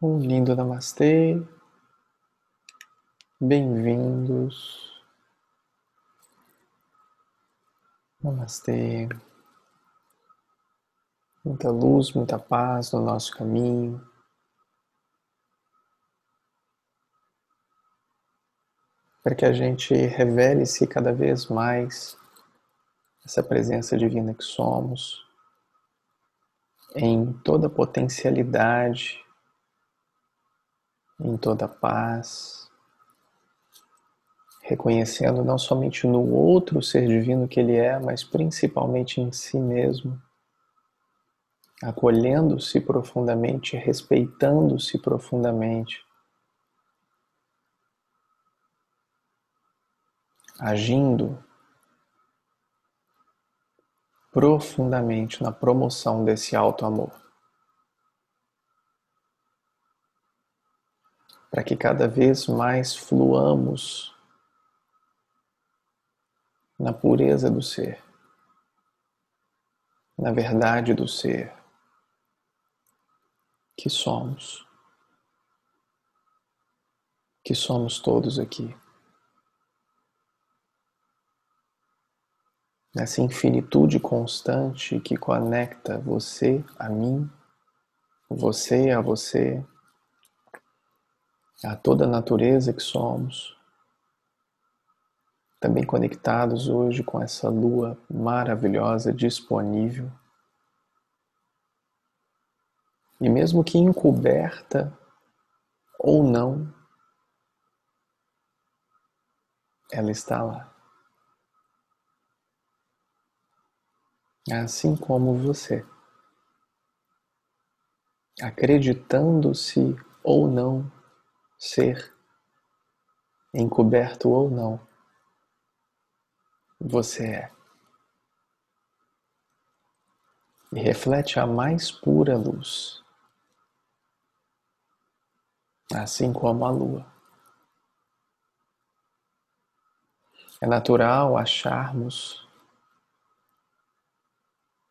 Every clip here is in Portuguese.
Um lindo namastê. Bem-vindos. Namastê. Muita luz, muita paz no nosso caminho. Para que a gente revele-se cada vez mais essa presença divina que somos, em toda a potencialidade em toda paz, reconhecendo não somente no outro ser divino que ele é, mas principalmente em si mesmo, acolhendo-se profundamente, respeitando-se profundamente, agindo profundamente na promoção desse alto amor. Para que cada vez mais fluamos na pureza do ser, na verdade do ser que somos, que somos todos aqui. Nessa infinitude constante que conecta você a mim, você a você, a toda a natureza que somos, também conectados hoje com essa lua maravilhosa disponível. E mesmo que encoberta ou não, ela está lá. Assim como você, acreditando-se ou não ser, encoberto ou não, você é. E reflete a mais pura luz, assim como a lua. É natural acharmos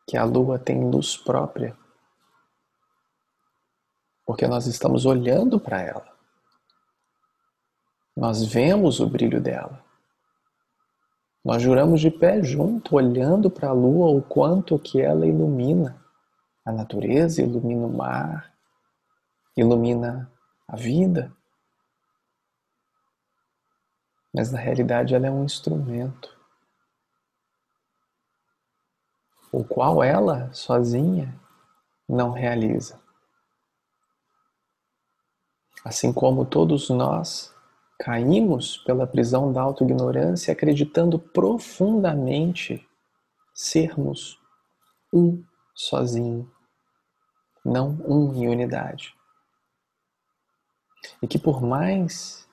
que a lua tem luz própria, porque nós estamos olhando para ela. Nós vemos o brilho dela. Nós juramos de pé junto, olhando para a lua, o quanto que ela ilumina a natureza, ilumina o mar, ilumina a vida. Mas na realidade ela é um instrumento, o qual ela sozinha não realiza. Assim como todos nós Caímos pela prisão da autoignorância acreditando profundamente sermos um sozinho, não um em unidade. E que por mais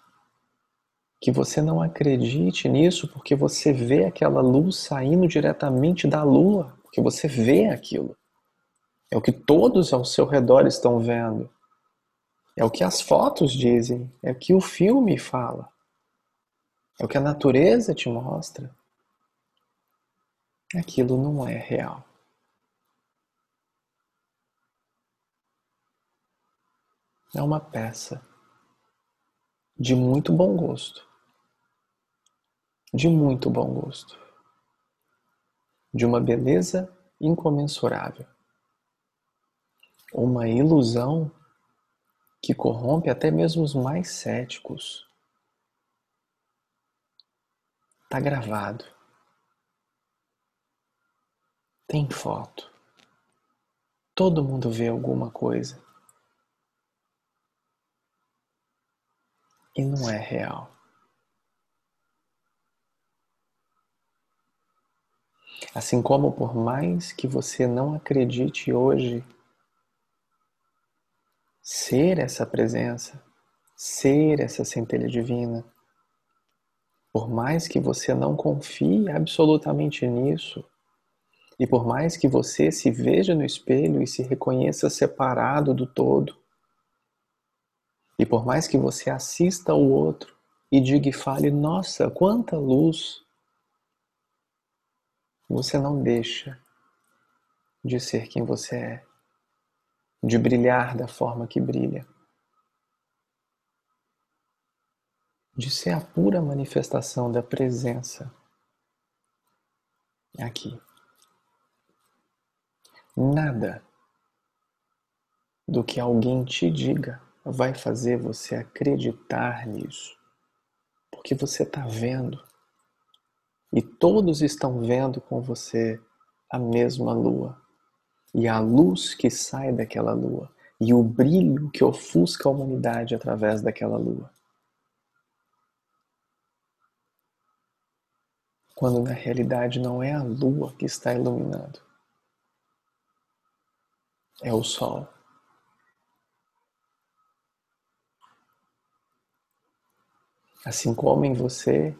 que você não acredite nisso, porque você vê aquela luz saindo diretamente da lua, porque você vê aquilo. É o que todos ao seu redor estão vendo. É o que as fotos dizem, é o que o filme fala, é o que a natureza te mostra. Aquilo não é real. É uma peça de muito bom gosto. De muito bom gosto. De uma beleza incomensurável. Uma ilusão que corrompe até mesmo os mais céticos. Está gravado. Tem foto. Todo mundo vê alguma coisa. E não é real. Assim como por mais que você não acredite hoje ser essa presença, ser essa centelha divina. Por mais que você não confie absolutamente nisso, e por mais que você se veja no espelho e se reconheça separado do todo, e por mais que você assista ao outro e diga e fale: Nossa, quanta luz! Você não deixa de ser quem você é de brilhar da forma que brilha, de ser a pura manifestação da presença aqui. Nada do que alguém te diga vai fazer você acreditar nisso, porque você está vendo e todos estão vendo com você a mesma lua e a luz que sai daquela lua e o brilho que ofusca a humanidade através daquela lua. Quando na realidade não é a lua que está iluminando, é o sol. Assim como em você,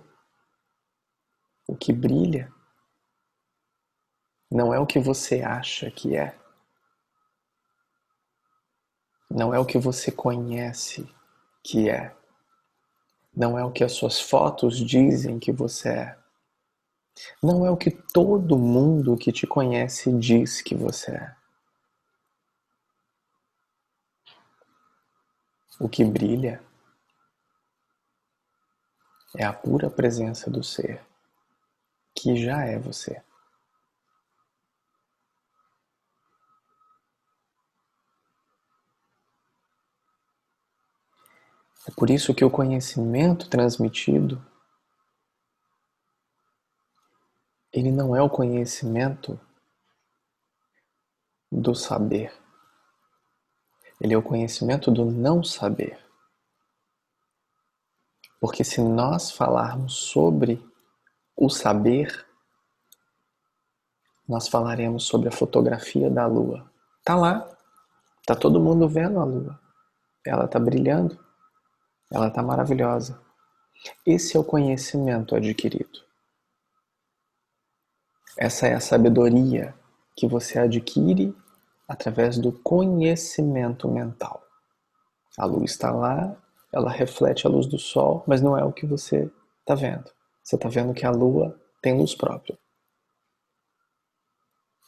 o que brilha não é o que você acha que é. Não é o que você conhece que é. Não é o que as suas fotos dizem que você é. Não é o que todo mundo que te conhece diz que você é. O que brilha é a pura presença do ser, que já é você. É por isso que o conhecimento transmitido ele não é o conhecimento do saber. Ele é o conhecimento do não saber. Porque se nós falarmos sobre o saber, nós falaremos sobre a fotografia da lua. Tá lá. Tá todo mundo vendo a lua. Ela tá brilhando. Ela está maravilhosa. Esse é o conhecimento adquirido. Essa é a sabedoria que você adquire através do conhecimento mental. A luz está lá, ela reflete a luz do sol, mas não é o que você está vendo. Você está vendo que a lua tem luz própria.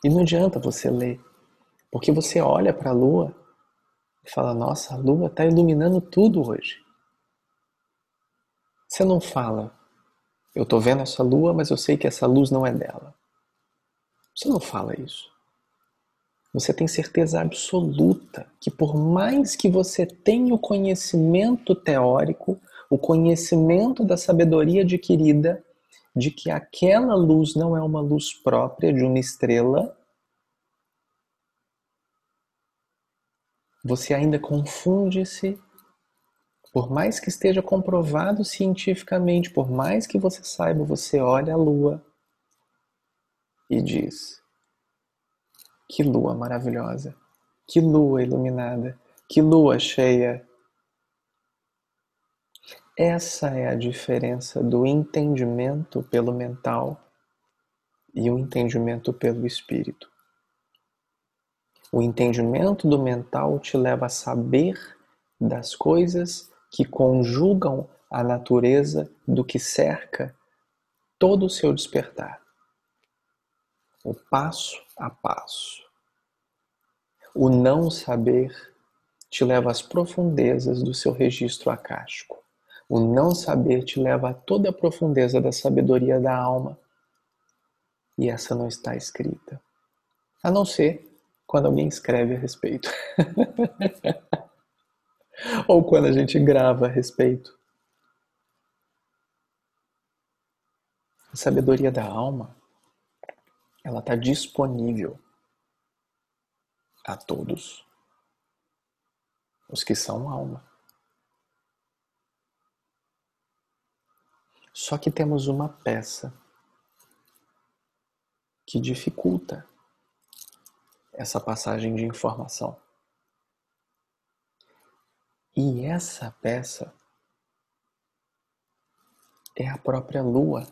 E não adianta você ler, porque você olha para a lua e fala: Nossa, a lua está iluminando tudo hoje. Você não fala, eu estou vendo essa lua, mas eu sei que essa luz não é dela. Você não fala isso. Você tem certeza absoluta que, por mais que você tenha o conhecimento teórico, o conhecimento da sabedoria adquirida, de que aquela luz não é uma luz própria de uma estrela, você ainda confunde-se por mais que esteja comprovado cientificamente, por mais que você saiba, você olha a lua e diz: Que lua maravilhosa, que lua iluminada, que lua cheia. Essa é a diferença do entendimento pelo mental e o entendimento pelo espírito. O entendimento do mental te leva a saber das coisas que conjugam a natureza do que cerca todo o seu despertar. O passo a passo. O não saber te leva às profundezas do seu registro acástico. O não saber te leva a toda a profundeza da sabedoria da alma. E essa não está escrita. A não ser quando alguém escreve a respeito. Ou quando a gente grava a respeito. A sabedoria da alma, ela está disponível a todos os que são alma. Só que temos uma peça que dificulta essa passagem de informação. E essa peça é a própria lua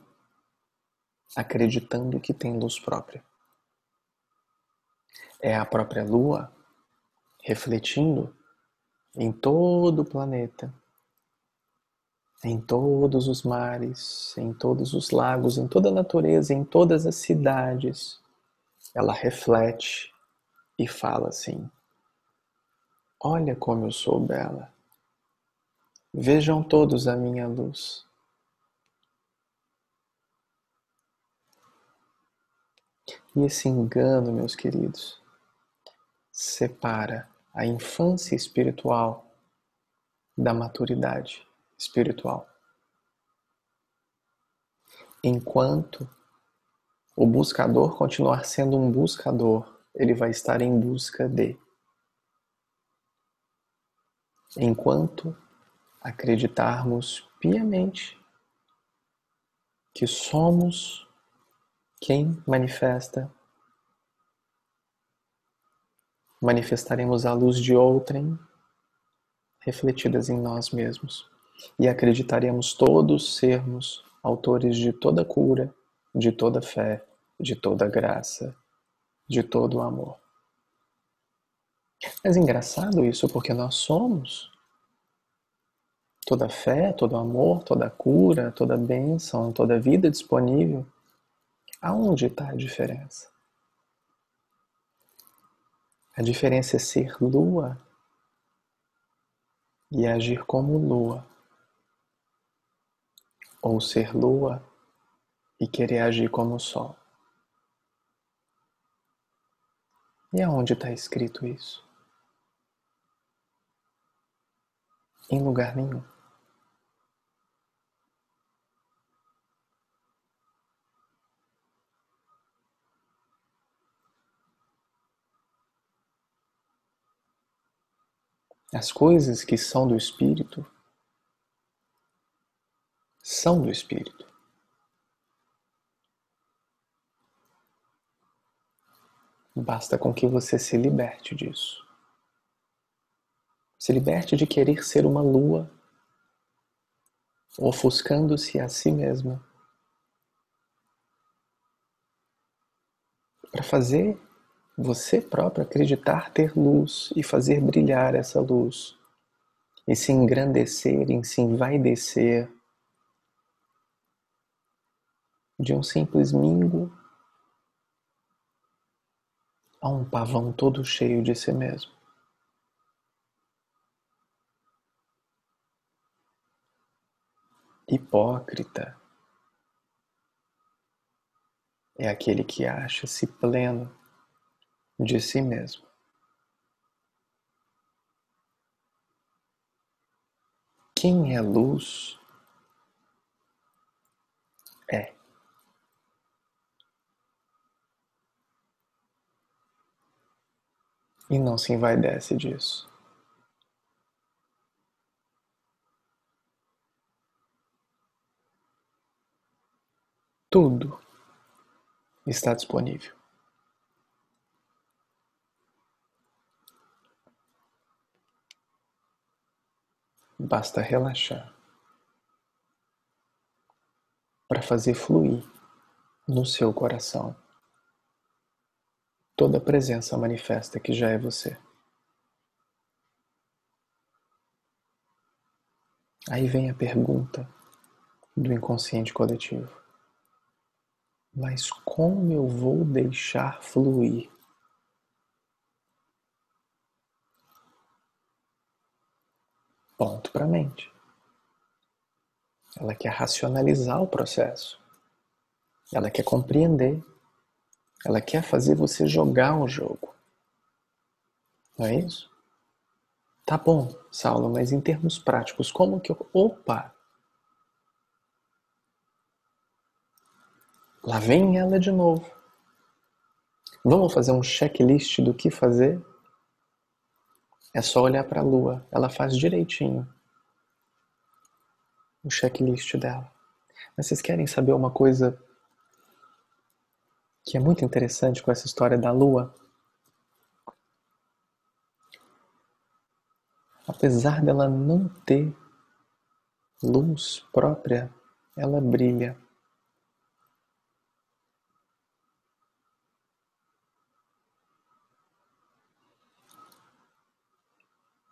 acreditando que tem luz própria. É a própria lua refletindo em todo o planeta, em todos os mares, em todos os lagos, em toda a natureza, em todas as cidades. Ela reflete e fala assim: Olha como eu sou bela. Vejam todos a minha luz. E esse engano, meus queridos, separa a infância espiritual da maturidade espiritual. Enquanto o buscador continuar sendo um buscador, ele vai estar em busca de. Enquanto acreditarmos piamente que somos quem manifesta, manifestaremos a luz de outrem refletidas em nós mesmos e acreditaremos todos sermos autores de toda cura, de toda fé, de toda graça, de todo amor. Mas engraçado isso porque nós somos toda fé, todo amor, toda cura, toda bênção, toda vida disponível. Aonde está a diferença? A diferença é ser lua e agir como lua, ou ser lua e querer agir como sol. E aonde está escrito isso? Em lugar nenhum. As coisas que são do Espírito são do Espírito. Basta com que você se liberte disso. Se liberte de querer ser uma lua, ofuscando-se a si mesma, para fazer você próprio acreditar ter luz e fazer brilhar essa luz, e se engrandecer, em se envaidecer de um simples mingo a um pavão todo cheio de si mesmo. Hipócrita é aquele que acha-se pleno de si mesmo. Quem é luz é. E não se envaidece disso. Tudo está disponível. Basta relaxar para fazer fluir no seu coração toda a presença manifesta que já é você. Aí vem a pergunta do inconsciente coletivo. Mas como eu vou deixar fluir ponto para a mente. Ela quer racionalizar o processo. Ela quer compreender. Ela quer fazer você jogar o jogo. Não é isso? Tá bom, Saulo, mas em termos práticos, como que eu. Opa! Lá vem ela de novo. Vamos fazer um checklist do que fazer? É só olhar para a lua, ela faz direitinho o checklist dela. Mas vocês querem saber uma coisa que é muito interessante com essa história da lua? Apesar dela não ter luz própria, ela brilha.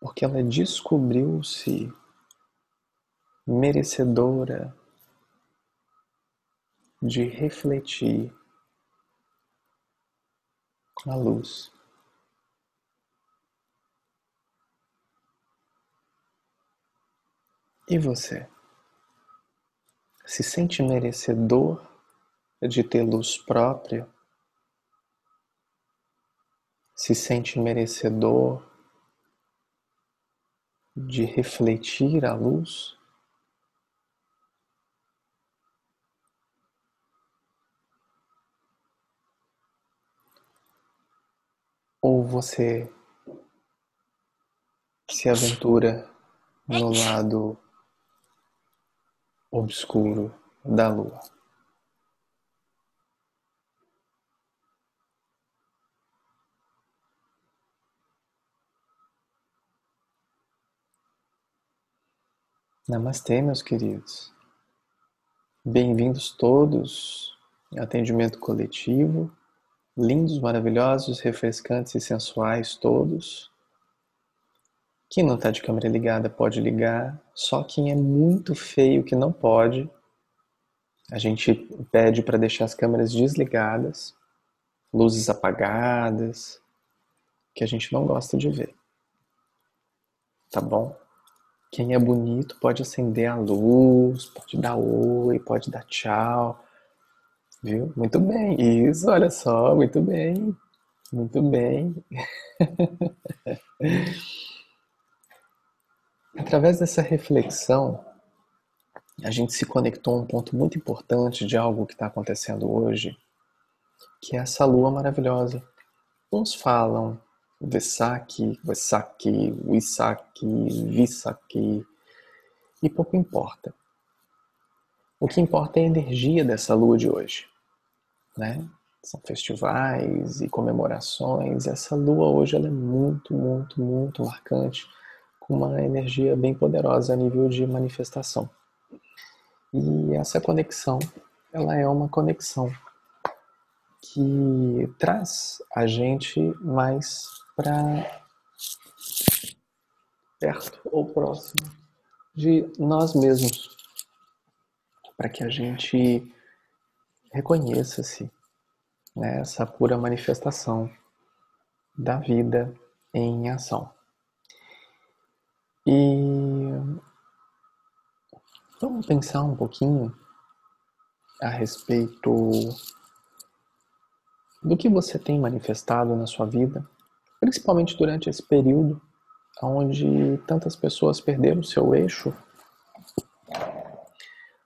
Porque ela descobriu-se merecedora de refletir a luz. E você? Se sente merecedor de ter luz própria? Se sente merecedor de refletir a luz? Ou você se aventura no lado obscuro da lua. Namastê, meus queridos. Bem-vindos todos atendimento coletivo. Lindos, maravilhosos, refrescantes e sensuais todos. Quem não está de câmera ligada pode ligar, só quem é muito feio que não pode, a gente pede para deixar as câmeras desligadas, luzes apagadas, que a gente não gosta de ver. Tá bom? Quem é bonito pode acender a luz, pode dar oi, pode dar tchau. Viu? Muito bem. Isso, olha só, muito bem. Muito bem. Através dessa reflexão, a gente se conectou a um ponto muito importante de algo que está acontecendo hoje, que é essa lua maravilhosa. Uns falam Vesaki, Vesaki, Wisaki, Visaki, e pouco importa. O que importa é a energia dessa lua de hoje, né? São festivais e comemorações. Essa lua hoje ela é muito, muito, muito marcante com uma energia bem poderosa a nível de manifestação. E essa conexão, ela é uma conexão que traz a gente mais para perto ou próximo de nós mesmos, para que a gente reconheça-se né, essa pura manifestação da vida em ação. E vamos pensar um pouquinho a respeito do que você tem manifestado na sua vida, principalmente durante esse período onde tantas pessoas perderam seu eixo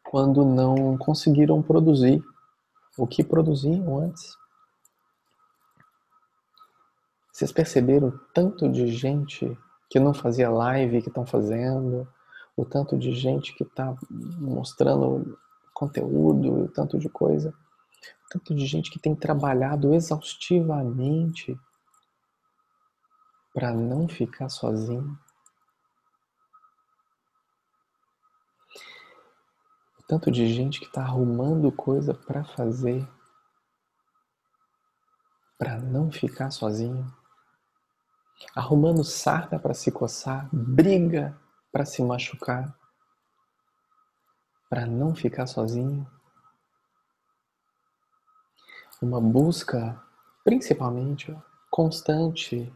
quando não conseguiram produzir o que produziam antes. Vocês perceberam tanto de gente que não fazia live que estão fazendo, o tanto de gente que está mostrando conteúdo, o tanto de coisa, o tanto de gente que tem trabalhado exaustivamente para não ficar sozinho. O tanto de gente que está arrumando coisa para fazer para não ficar sozinho arrumando sarna para se coçar, briga para se machucar, para não ficar sozinho. Uma busca, principalmente, constante.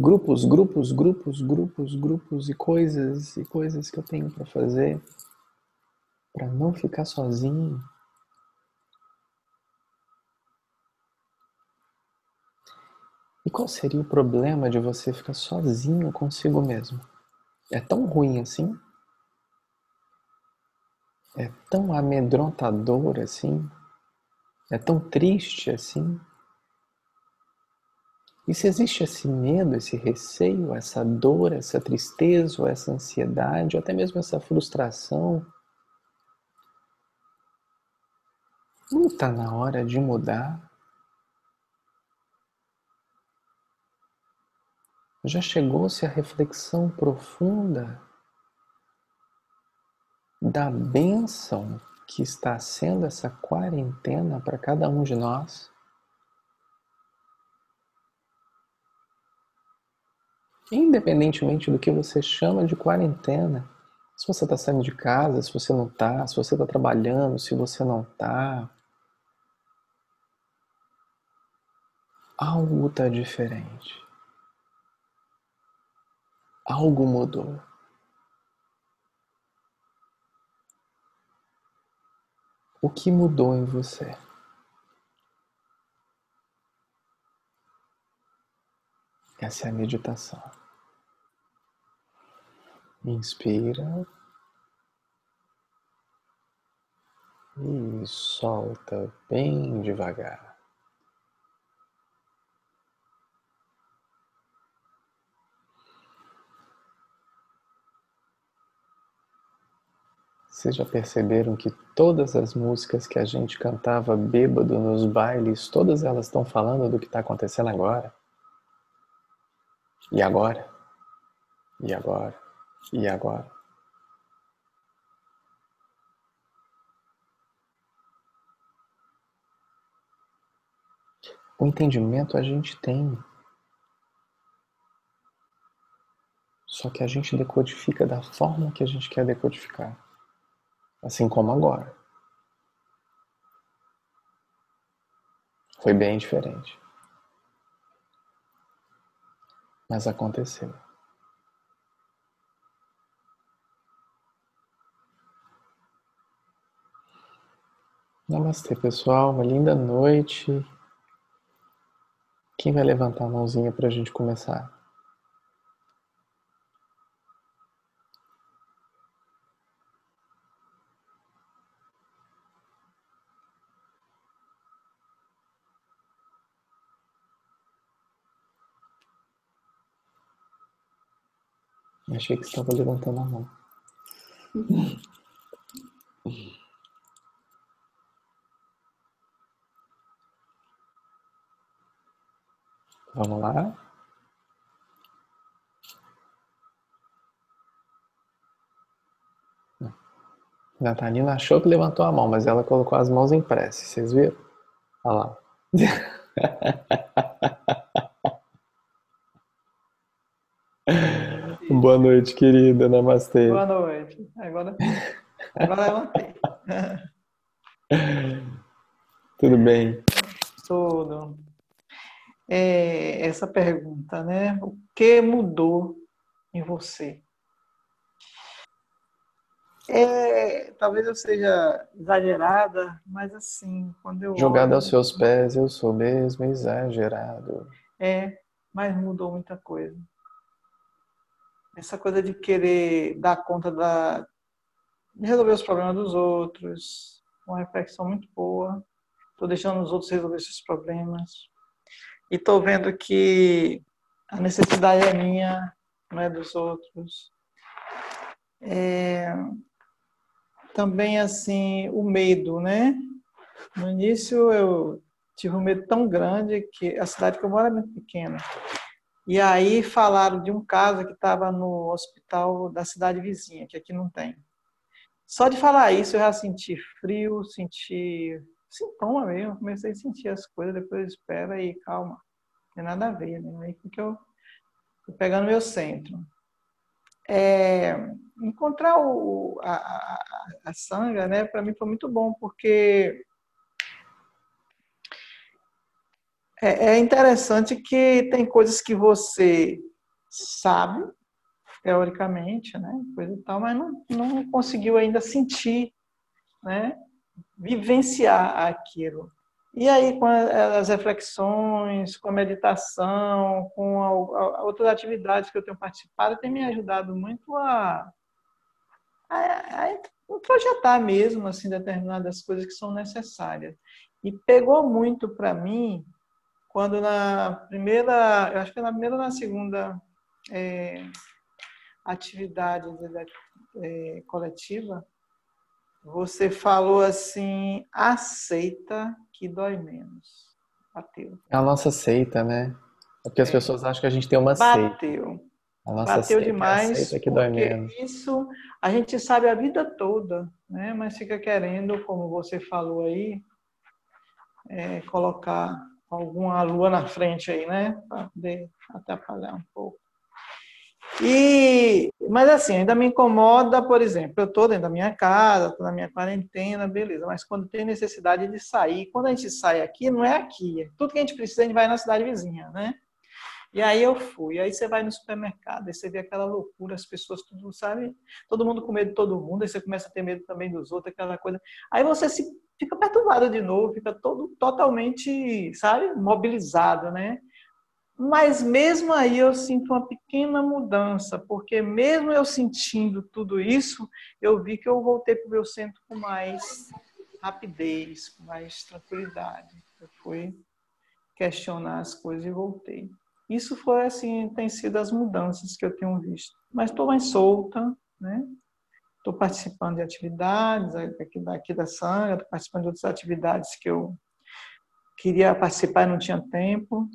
Grupos, grupos, grupos, grupos, grupos e coisas e coisas que eu tenho para fazer para não ficar sozinho. E qual seria o problema de você ficar sozinho consigo mesmo? É tão ruim assim? É tão amedrontador assim? É tão triste assim? E se existe esse medo, esse receio, essa dor, essa tristeza, ou essa ansiedade, ou até mesmo essa frustração, não está na hora de mudar? Já chegou-se a reflexão profunda da bênção que está sendo essa quarentena para cada um de nós? Independentemente do que você chama de quarentena, se você está saindo de casa, se você não está, se você está trabalhando, se você não está, algo está diferente algo mudou. O que mudou em você? Essa é a meditação. Inspira e solta bem devagar. Vocês já perceberam que todas as músicas que a gente cantava bêbado nos bailes, todas elas estão falando do que está acontecendo agora? E agora? E agora? E agora? O entendimento a gente tem. Só que a gente decodifica da forma que a gente quer decodificar assim como agora. Foi bem diferente. Mas aconteceu. Namastê, pessoal. Uma linda noite. Quem vai levantar a mãozinha para a gente começar? Achei que estava levantando a mão. Vamos lá. Natalina achou que levantou a mão, mas ela colocou as mãos em prece. Vocês viram? Olha lá. Boa noite, querida. Namastê. Boa noite. Agora, agora levantei. Tudo bem? Tudo. É, essa pergunta, né? O que mudou em você? É, talvez eu seja exagerada, mas assim, quando eu. Jogada aos seus pés, eu sou mesmo exagerado. É, mas mudou muita coisa essa coisa de querer dar conta da, de resolver os problemas dos outros, uma reflexão muito boa. Estou deixando os outros resolver esses problemas. E estou vendo que a necessidade é minha, não é dos outros. É, também, assim, o medo, né? No início eu tive um medo tão grande que a cidade que eu moro é muito pequena. E aí falaram de um caso que estava no hospital da cidade vizinha, que aqui não tem. Só de falar isso eu já senti frio, senti sintoma mesmo, comecei a sentir as coisas, depois espera aí, calma, não tem nada a ver, né? Aí que eu tô pegando meu centro. É, encontrar o, a, a, a sanga, né, para mim foi muito bom, porque É, é interessante que tem coisas que você sabe, teoricamente, né, coisa e tal, mas não, não conseguiu ainda sentir, né, vivenciar aquilo. E aí, com as reflexões, com a meditação, com outras atividades que eu tenho participado, tem me ajudado muito a, a, a projetar mesmo assim determinadas coisas que são necessárias. E pegou muito para mim quando na primeira, eu acho que na primeira ou na segunda é, atividade é, coletiva, você falou assim, aceita que dói menos. Bateu. É a nossa seita, né? É porque as é. pessoas acham que a gente tem uma Bateu. seita. Bateu. A nossa Bateu seita demais. É a seita que dói menos. Isso a gente sabe a vida toda, né? Mas fica querendo, como você falou aí, é, colocar alguma lua na frente aí, né? Para poder atrapalhar um pouco. E, mas assim, ainda me incomoda, por exemplo, eu estou dentro da minha casa, estou na minha quarentena, beleza, mas quando tem necessidade de sair, quando a gente sai aqui, não é aqui, tudo que a gente precisa, a gente vai na cidade vizinha, né? E aí eu fui. Aí você vai no supermercado, aí você vê aquela loucura, as pessoas tudo, sabe? Todo mundo com medo de todo mundo, aí você começa a ter medo também dos outros, aquela coisa. Aí você se fica perturbado de novo, fica todo totalmente, sabe, mobilizado, né? Mas mesmo aí eu sinto uma pequena mudança, porque mesmo eu sentindo tudo isso, eu vi que eu voltei para o meu centro com mais rapidez, com mais tranquilidade. Eu fui questionar as coisas e voltei. Isso foi assim, tem sido as mudanças que eu tenho visto. Mas estou mais solta, né? Estou participando de atividades aqui, aqui da Sanga, estou participando de outras atividades que eu queria participar e não tinha tempo.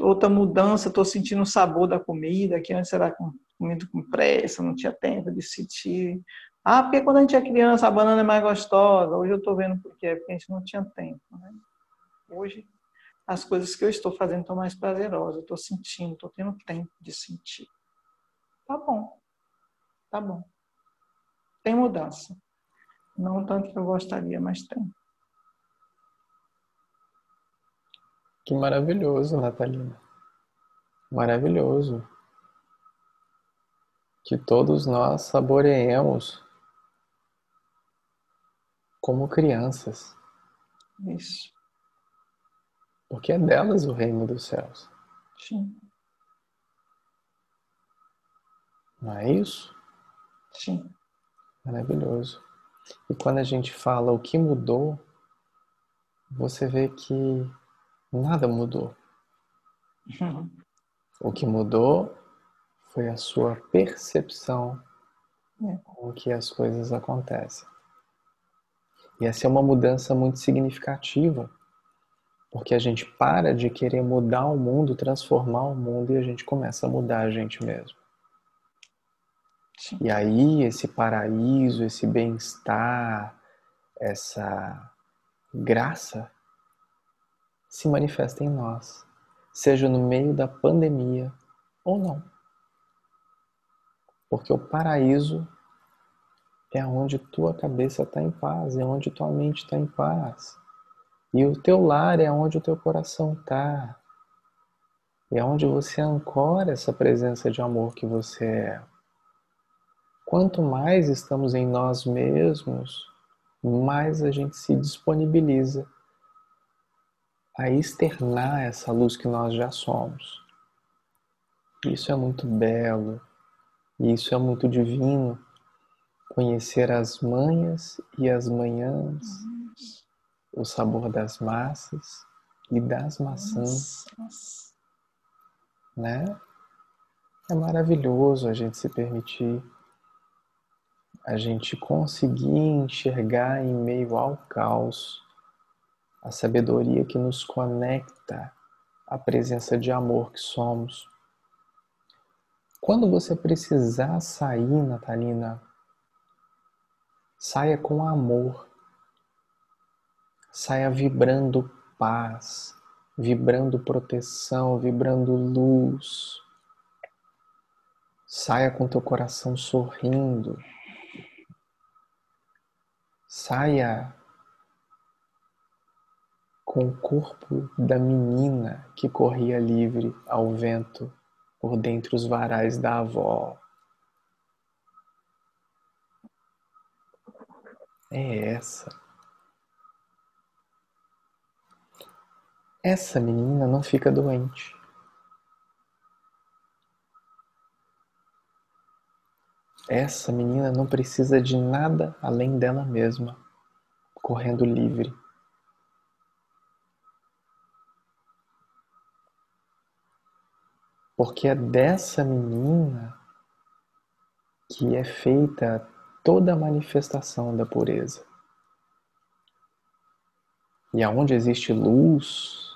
Outra mudança, estou sentindo o sabor da comida, que antes era comida com pressa, não tinha tempo de sentir. Ah, porque quando a gente é criança a banana é mais gostosa. Hoje eu estou vendo por quê, porque a gente não tinha tempo. Né? Hoje as coisas que eu estou fazendo estão mais prazerosas, estou sentindo, estou tendo tempo de sentir. Tá bom, tá bom. Tem mudança. Não tanto que eu gostaria, mas tem. Que maravilhoso, Natalina. Maravilhoso. Que todos nós saboreemos como crianças. Isso. Porque é delas o reino dos céus. Sim. Não é isso? Sim. Maravilhoso. E quando a gente fala o que mudou, você vê que nada mudou. Uhum. O que mudou foi a sua percepção É. com que as coisas acontecem. E essa é uma mudança muito significativa, porque a gente para de querer mudar o mundo, transformar o mundo e a gente começa a mudar a gente mesmo. Sim. E aí esse paraíso, esse bem-estar, essa graça se manifesta em nós, seja no meio da pandemia ou não. Porque o paraíso é onde tua cabeça está em paz, é onde tua mente está em paz. E o teu lar é onde o teu coração está. É onde você ancora essa presença de amor que você é. Quanto mais estamos em nós mesmos, mais a gente se disponibiliza a externar essa luz que nós já somos. Isso é muito belo, isso é muito divino. Conhecer as manhas e as manhãs, o sabor das massas e das maçãs, né? É maravilhoso a gente se permitir, a gente conseguir enxergar em meio ao caos a sabedoria que nos conecta à presença de amor que somos. Quando você precisar sair, Natalina, saia com amor. Saia vibrando paz, vibrando proteção, vibrando luz. Saia com teu coração sorrindo. Saia com o corpo da menina que corria livre ao vento por dentre os varais da avó. É essa. Essa menina não fica doente. Essa menina não precisa de nada além dela mesma, correndo livre. Porque é dessa menina que é feita toda a manifestação da pureza. E aonde existe luz,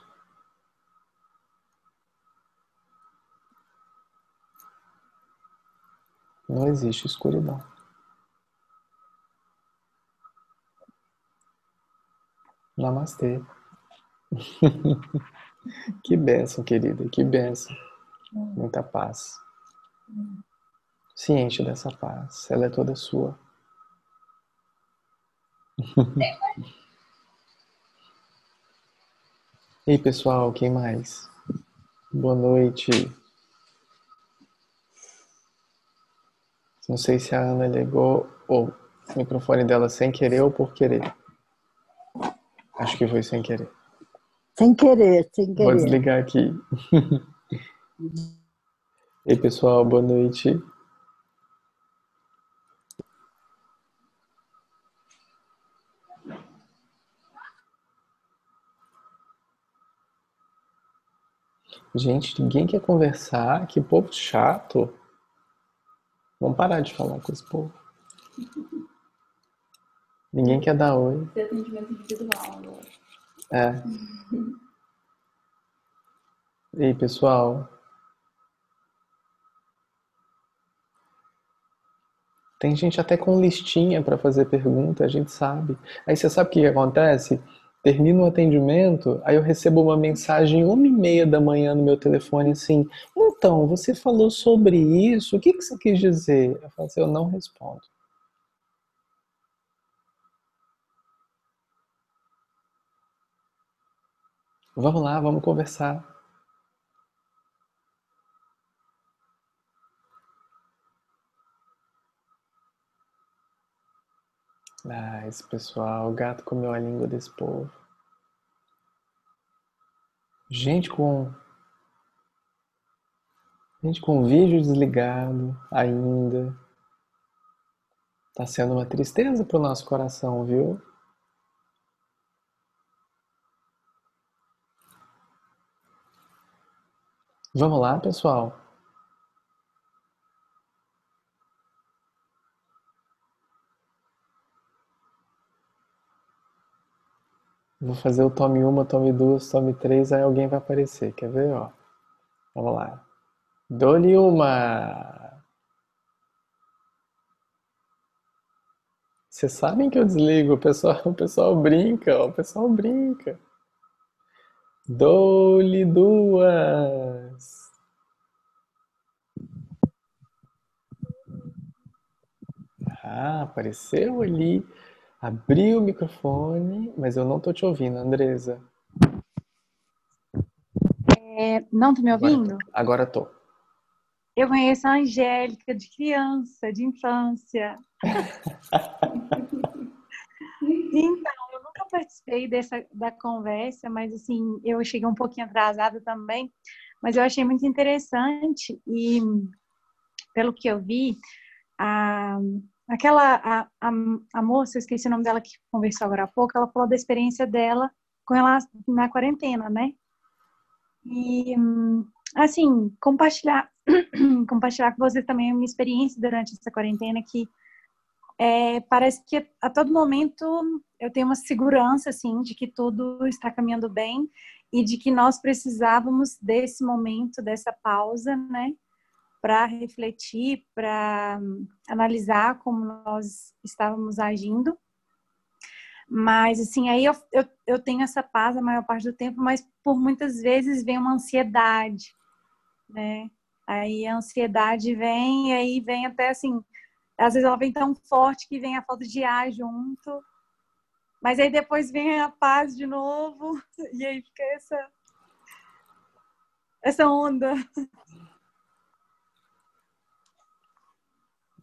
não existe escuridão. Namastê. que bênção, querida, que bênção. Muita paz. Se enche dessa paz, ela é toda sua. E aí, pessoal, quem mais? Boa noite. Não sei se a Ana ligou o microfone dela sem querer ou por querer. Acho que foi sem querer. Sem querer, sem querer. Vou desligar aqui. Ei, pessoal, boa noite. Gente, ninguém quer conversar. Que povo chato. Vamos parar de falar com esse povo. Ninguém quer dar oi. Ter atendimento individual agora. É. E aí, pessoal? Tem gente até com listinha para fazer pergunta, a gente sabe. Aí você sabe o que, acontece? Termina o atendimento, aí eu recebo uma mensagem uma e meia da manhã no meu telefone assim, então, você falou sobre isso, o que, que você quis dizer? Eu falo assim, eu não respondo. Vamos lá, vamos conversar. Ah, esse pessoal, o gato comeu a língua desse povo. Gente com. Gente com vídeo desligado ainda. Tá sendo uma tristeza pro nosso coração, viu? Vamos lá, pessoal? Vou fazer o tome uma, tome duas, tome três, aí alguém vai aparecer. Quer ver, ó? Vamos lá. Dole uma. Vocês sabem que eu desligo, o pessoal, o pessoal brinca, ó, o pessoal brinca. Dou-lhe duas. Ah, apareceu ali. Abriu o microfone, mas eu não tô te ouvindo, Andresa. É, não tá me ouvindo? Agora tô. Eu conheço a Angélica de criança, de infância. então, eu nunca participei dessa da conversa, mas assim, eu cheguei um pouquinho atrasada também, mas eu achei muito interessante e pelo que eu vi, a Aquela, a, a, a moça, esqueci o nome dela que conversou agora há pouco, ela falou da experiência dela com ela na quarentena, né? E, assim, compartilhar, compartilhar com vocês também a minha experiência durante essa quarentena, que é, parece que a todo momento eu tenho uma segurança, assim, de que tudo está caminhando bem e de que nós precisávamos desse momento, dessa pausa, né? Para refletir, para analisar como nós estávamos agindo. Mas, assim, aí eu, eu, eu, tenho essa paz a maior parte do tempo, mas por muitas vezes vem uma ansiedade, né? Aí a ansiedade vem, e aí vem até assim, às vezes ela vem tão forte que vem a falta de ar junto, mas aí depois vem a paz de novo, e aí fica essa, essa onda. É,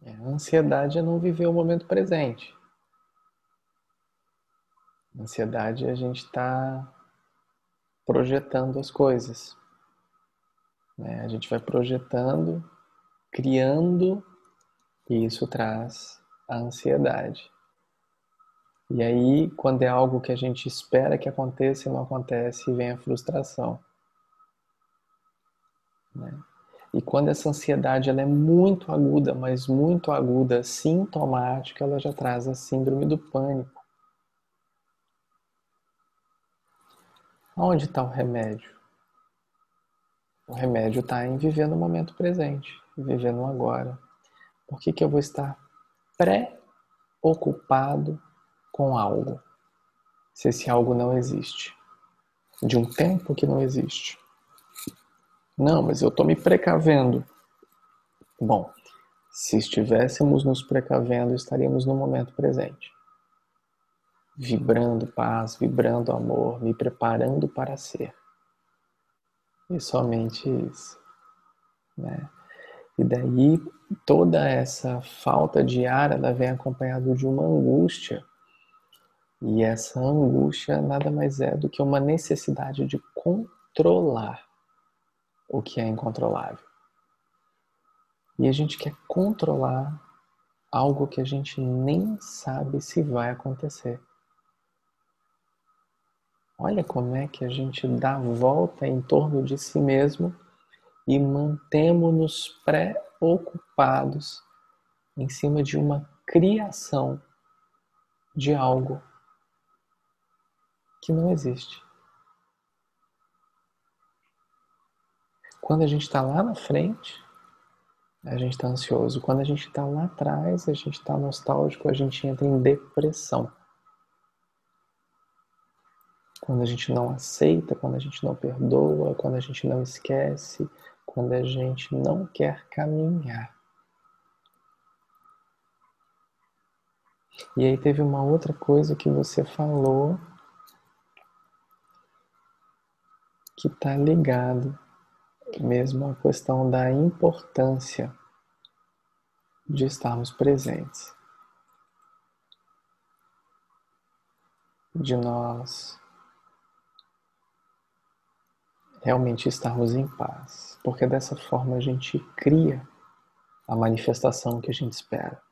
a ansiedade é não viver o momento presente. A ansiedade é a gente está projetando as coisas. Né? A gente vai projetando, criando, e isso traz a ansiedade. E aí, quando é algo que a gente espera que aconteça e não acontece, vem a frustração. Né? E quando essa ansiedade ela é muito aguda, mas muito aguda, sintomática, ela já traz a síndrome do pânico. Onde está o remédio? O remédio está em viver no momento presente, viver no agora. Por que, que eu vou estar preocupado com algo, se esse algo não existe? De um tempo que não existe. Não, mas eu estou me precavendo. Bom, se estivéssemos nos precavendo, estaríamos no momento presente. Vibrando paz, vibrando amor, me preparando para ser. E somente isso. Né? E daí toda essa falta de ar ela vem acompanhado de uma angústia. E essa angústia nada mais é do que uma necessidade de controlar o que é incontrolável. E a gente quer controlar algo que a gente nem sabe se vai acontecer. Olha como é que a gente dá volta em torno de si mesmo e mantemos-nos preocupados em cima de uma criação de algo que não existe. Quando a gente está lá na frente, a gente está ansioso. Quando a gente está lá atrás, a gente está nostálgico, a gente entra em depressão. Quando a gente não aceita, quando a gente não perdoa, quando a gente não esquece, quando a gente não quer caminhar. E aí teve uma outra coisa que você falou que está ligado mesmo à questão da importância de estarmos presentes, de nós realmente estarmos em paz, porque dessa forma a gente cria a manifestação que a gente espera.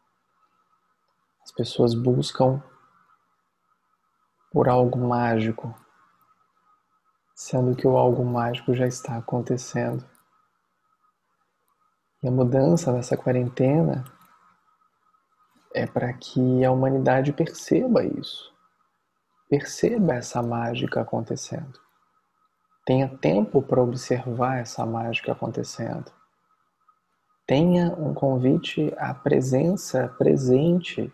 As pessoas buscam por algo mágico, sendo que o algo mágico já está acontecendo. E a mudança nessa quarentena é para que a humanidade perceba isso, perceba essa mágica acontecendo Tenha tempo para observar essa mágica acontecendo. Tenha um convite à presença presente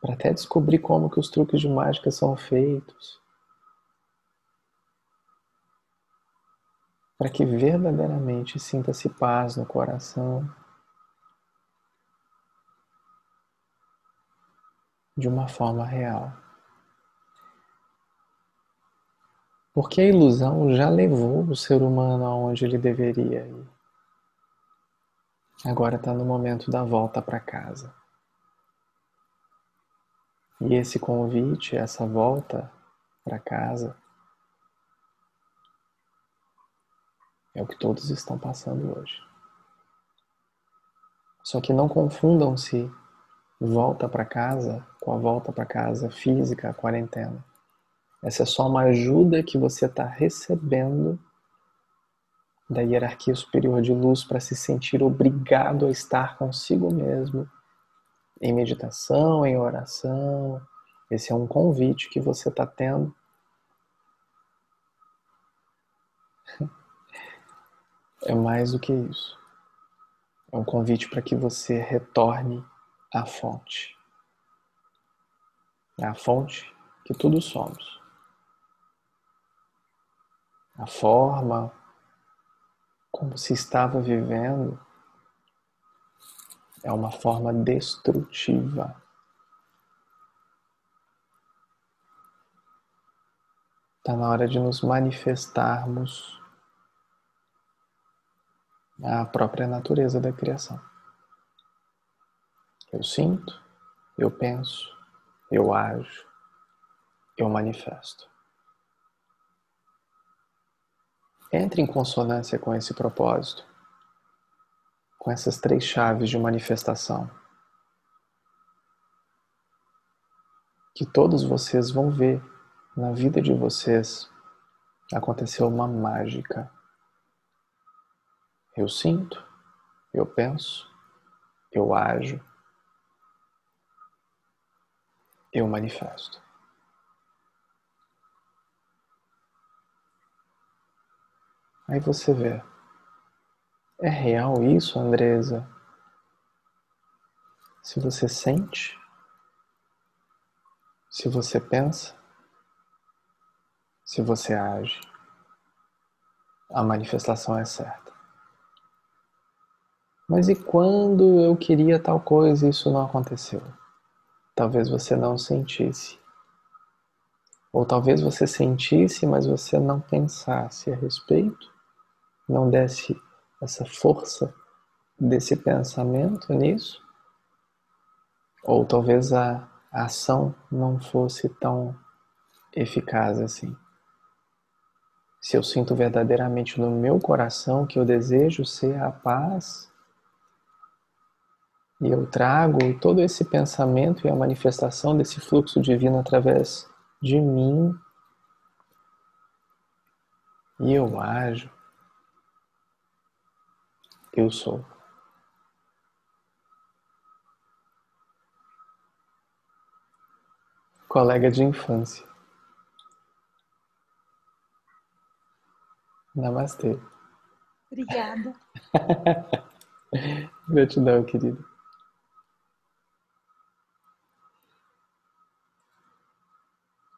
para até descobrir como que os truques de mágica são feitos. Para que verdadeiramente sinta-se paz no coração. De uma forma real. Porque a ilusão já levou o ser humano aonde ele deveria ir. Agora está no momento da volta para casa. E esse convite, essa volta para casa, é o que todos estão passando hoje. Só que não confundam-se volta para casa com a volta para casa física, a quarentena. Essa é só uma ajuda que você está recebendo da hierarquia superior de luz para se sentir obrigado a estar consigo mesmo em meditação, em oração. Esse é um convite que você está tendo. É mais do que isso. É um convite para que você retorne à fonte. É a fonte que todos somos a forma como se estava vivendo é uma forma destrutiva. Está na hora de nos manifestarmos a própria natureza da criação. Eu sinto, eu penso, eu ajo, eu manifesto. Entre em consonância com esse propósito, com essas três chaves de manifestação. Que todos vocês vão ver na vida de vocês aconteceu uma mágica. Eu sinto, eu penso, eu ajo, eu manifesto. Aí você vê. É real isso, Andresa? Se você sente, se você pensa, se você age, a manifestação é certa. Mas e quando eu queria tal coisa e isso não aconteceu? Talvez você não sentisse. Ou talvez você sentisse, mas você não pensasse a respeito, não desse essa força desse pensamento nisso. Ou talvez a, ação não fosse tão eficaz assim. Se eu sinto verdadeiramente no meu coração que eu desejo ser a paz, e eu trago todo esse pensamento e a manifestação desse fluxo divino através de mim, e eu ajo, eu sou. Colega de infância. Namastê. Obrigada. Gratidão, querido.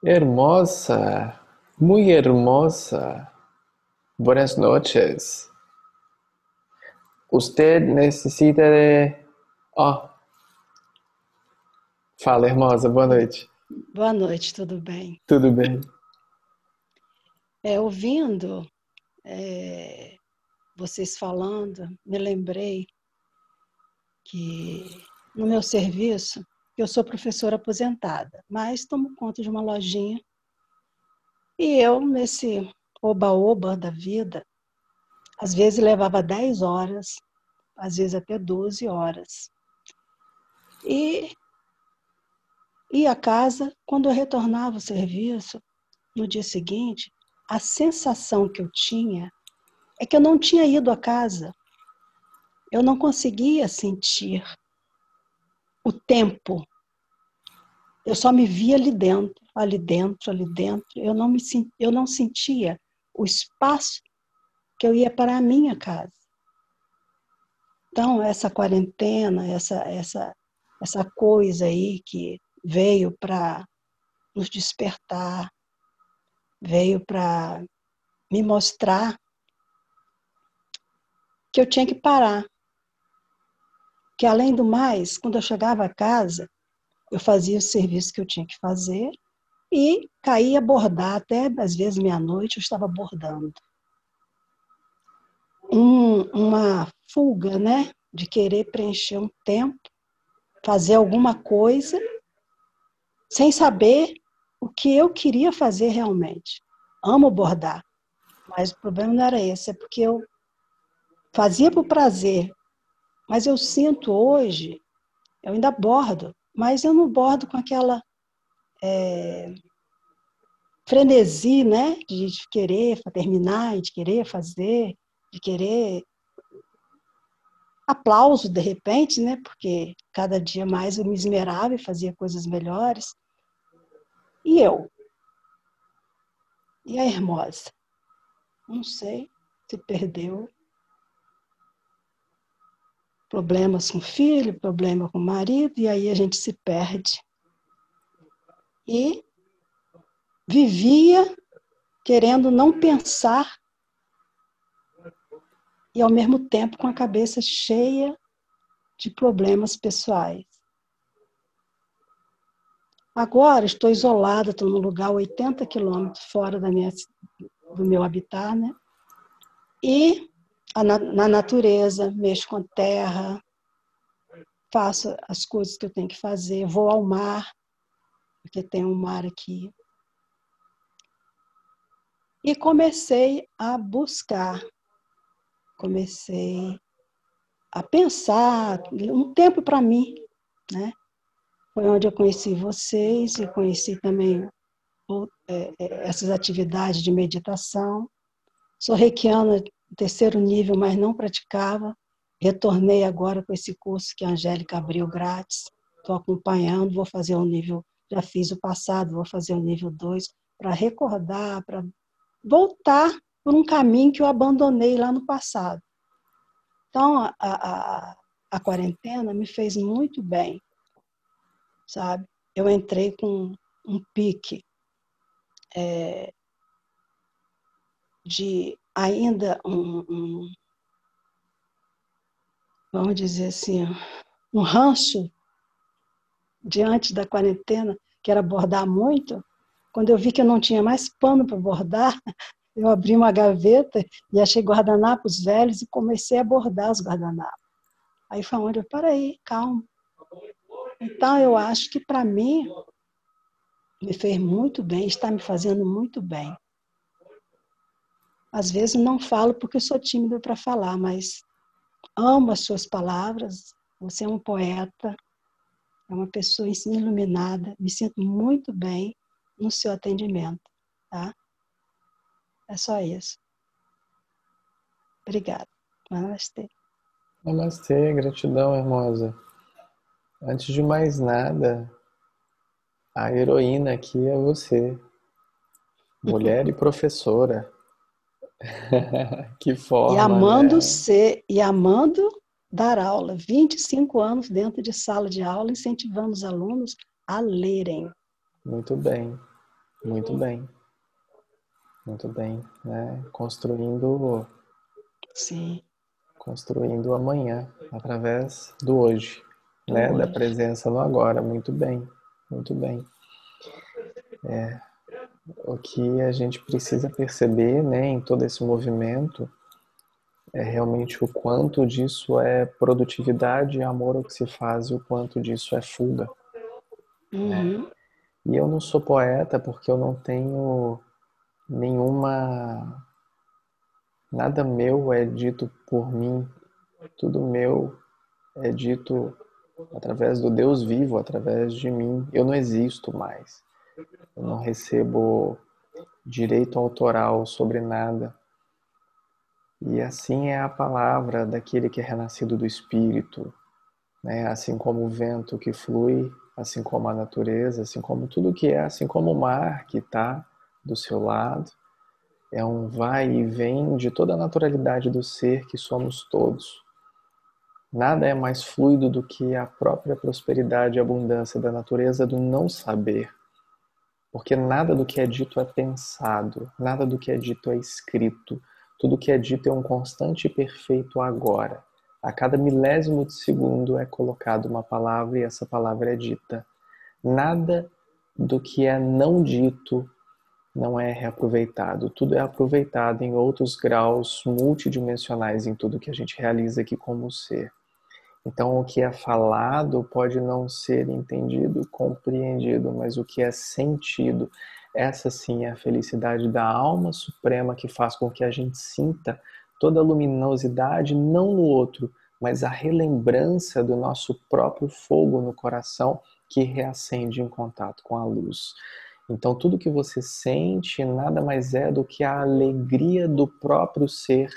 Hermosa, muy hermosa. Buenas noches. Usted necessita de. Ó. Oh. Fala, hermosa, boa noite. Boa noite, tudo bem? Tudo bem. É, ouvindo é, vocês falando, me lembrei que no meu serviço, eu sou professora aposentada, mas tomo conta de uma lojinha. E eu, nesse oba-oba da vida, às vezes levava 10 horas, às vezes até 12 horas. E ia a casa, quando eu retornava ao serviço, no dia seguinte, a sensação que eu tinha é que eu não tinha ido a casa. Eu não conseguia sentir o tempo. Eu só me via ali dentro, ali dentro, ali dentro. Eu não me eu não sentia o espaço que eu ia para a minha casa. Então, essa quarentena, essa essa essa coisa aí que veio para nos despertar, veio para me mostrar que eu tinha que parar. Que além do mais, quando eu chegava a casa, eu fazia o serviço que eu tinha que fazer e caía a bordar até às vezes meia-noite eu estava bordando. Um, uma fuga, né, de querer preencher um tempo, fazer alguma coisa sem saber o que eu queria fazer realmente. Amo bordar, mas o problema não era esse, é porque eu fazia por prazer, mas eu sinto hoje, eu ainda bordo, mas eu não bordo com aquela é, frenesi, né, de querer terminar, de querer fazer, de querer aplauso de repente, né, porque cada dia mais eu me esmerava e fazia coisas melhores. E eu? E a Hermosa? Não sei, se perdeu. Problemas com o filho, problema com o marido, e aí a gente se perde. E vivia querendo não pensar e ao mesmo tempo com a cabeça cheia de problemas pessoais. Agora estou isolada, estou num lugar 80 quilômetros fora da minha, do meu habitat, né? E na, na natureza, mexo com a terra, faço as coisas que eu tenho que fazer, vou ao mar, porque tem um mar aqui. E comecei a buscar, comecei a pensar, um tempo para mim, né? Foi onde eu conheci vocês e conheci também é, é, essas atividades de meditação. Sou reikiana terceiro nível, mas não praticava. Retornei agora com esse curso que a Angélica abriu grátis. Estou acompanhando, vou fazer o nível, já fiz o passado, vou fazer o nível 2, para recordar, para voltar por um caminho que eu abandonei lá no passado. Então, a, a, a quarentena me fez muito bem sabe? Eu entrei com um pique é, de ainda um, um, vamos dizer assim, um ranço diante da quarentena, que era abordar muito, Quando eu vi que eu não tinha mais pano para bordar, eu abri uma gaveta e achei guardanapos velhos e comecei a bordar os guardanapos. Aí foi onde eu, parei, calma. Então, eu acho que para mim me fez muito bem, está me fazendo muito bem. Às vezes não falo porque sou tímida para falar, mas amo as suas palavras. Você é um poeta, é uma pessoa iluminada. Me sinto muito bem no seu atendimento, tá? É só isso. Obrigada. Namastê. Namastê, gratidão, Hermosa. Antes de mais nada, a heroína aqui é você. Mulher e professora. que forma. E amando né? ser, e amando dar aula. 25 anos dentro de sala de aula, incentivando os alunos a lerem. Muito bem, muito bem. Muito bem, né? Construindo. Sim. Construindo amanhã, através do hoje, do né? Hoje. Da presença no agora. Muito bem, muito bem. É, o que a gente precisa perceber, né, em todo esse movimento, é realmente o quanto disso é produtividade e amor ao que se faz e o quanto disso é fuga. Né? Uhum. Né? E eu não sou poeta porque eu não tenho nenhuma. Nada meu é dito por mim, tudo meu é dito através do Deus vivo, através de mim. Eu não existo mais. Eu não recebo direito autoral sobre nada. E assim é a palavra daquele que é renascido do Espírito, né? assim como o vento que flui, assim como a natureza, assim como tudo que é, assim como o mar que está do seu lado. É um vai e vem de toda a naturalidade do ser que somos todos. Nada é mais fluido do que a própria prosperidade e abundância da natureza do não saber. Porque nada do que é dito é pensado, nada do que é dito é escrito, tudo que é dito é um constante e perfeito agora. A cada milésimo de segundo é colocada uma palavra e essa palavra é dita. Nada do que é não dito não é reaproveitado. Tudo é aproveitado em outros graus multidimensionais em tudo que a gente realiza aqui como ser. Então, o que é falado pode não ser entendido, compreendido, mas o que é sentido, essa sim é a felicidade da alma suprema que faz com que a gente sinta toda a luminosidade, não no outro, mas a relembrança do nosso próprio fogo no coração que reacende em contato com a luz. Então, tudo que você sente nada mais é do que a alegria do próprio ser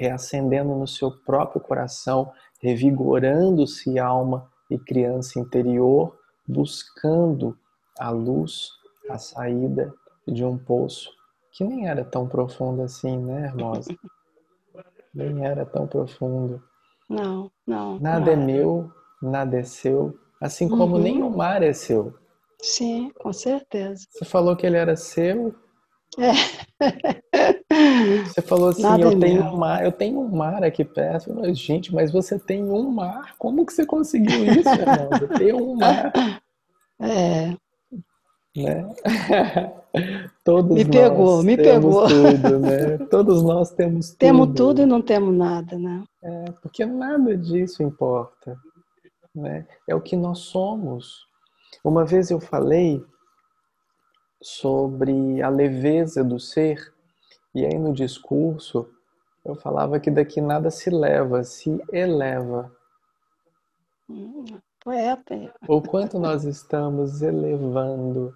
reacendendo no seu próprio coração, revigorando-se alma e criança interior, buscando a luz, a saída de um poço que nem era tão profundo assim, né, Hermosa? Nem era tão profundo. Não, não. Nada não é meu, nada é seu, assim como uhum. nem o mar é seu. Sim, com certeza. Você falou que ele era seu. É. Você falou assim, Nada eu é tenho um mar, eu tenho um mar aqui perto. Falei, gente, mas você tem um mar? Como que você conseguiu isso? Eu tenho um mar. É. Né? Todos me pegou, me pegou. Tudo, né? Todos nós temos tudo. Temos tudo e não temos nada, né? É, porque nada disso importa. Né? É o que nós somos. Uma vez eu falei sobre a leveza do ser, e aí no discurso eu falava que daqui nada se leva, se eleva. Hum, poeta. O quanto nós estamos elevando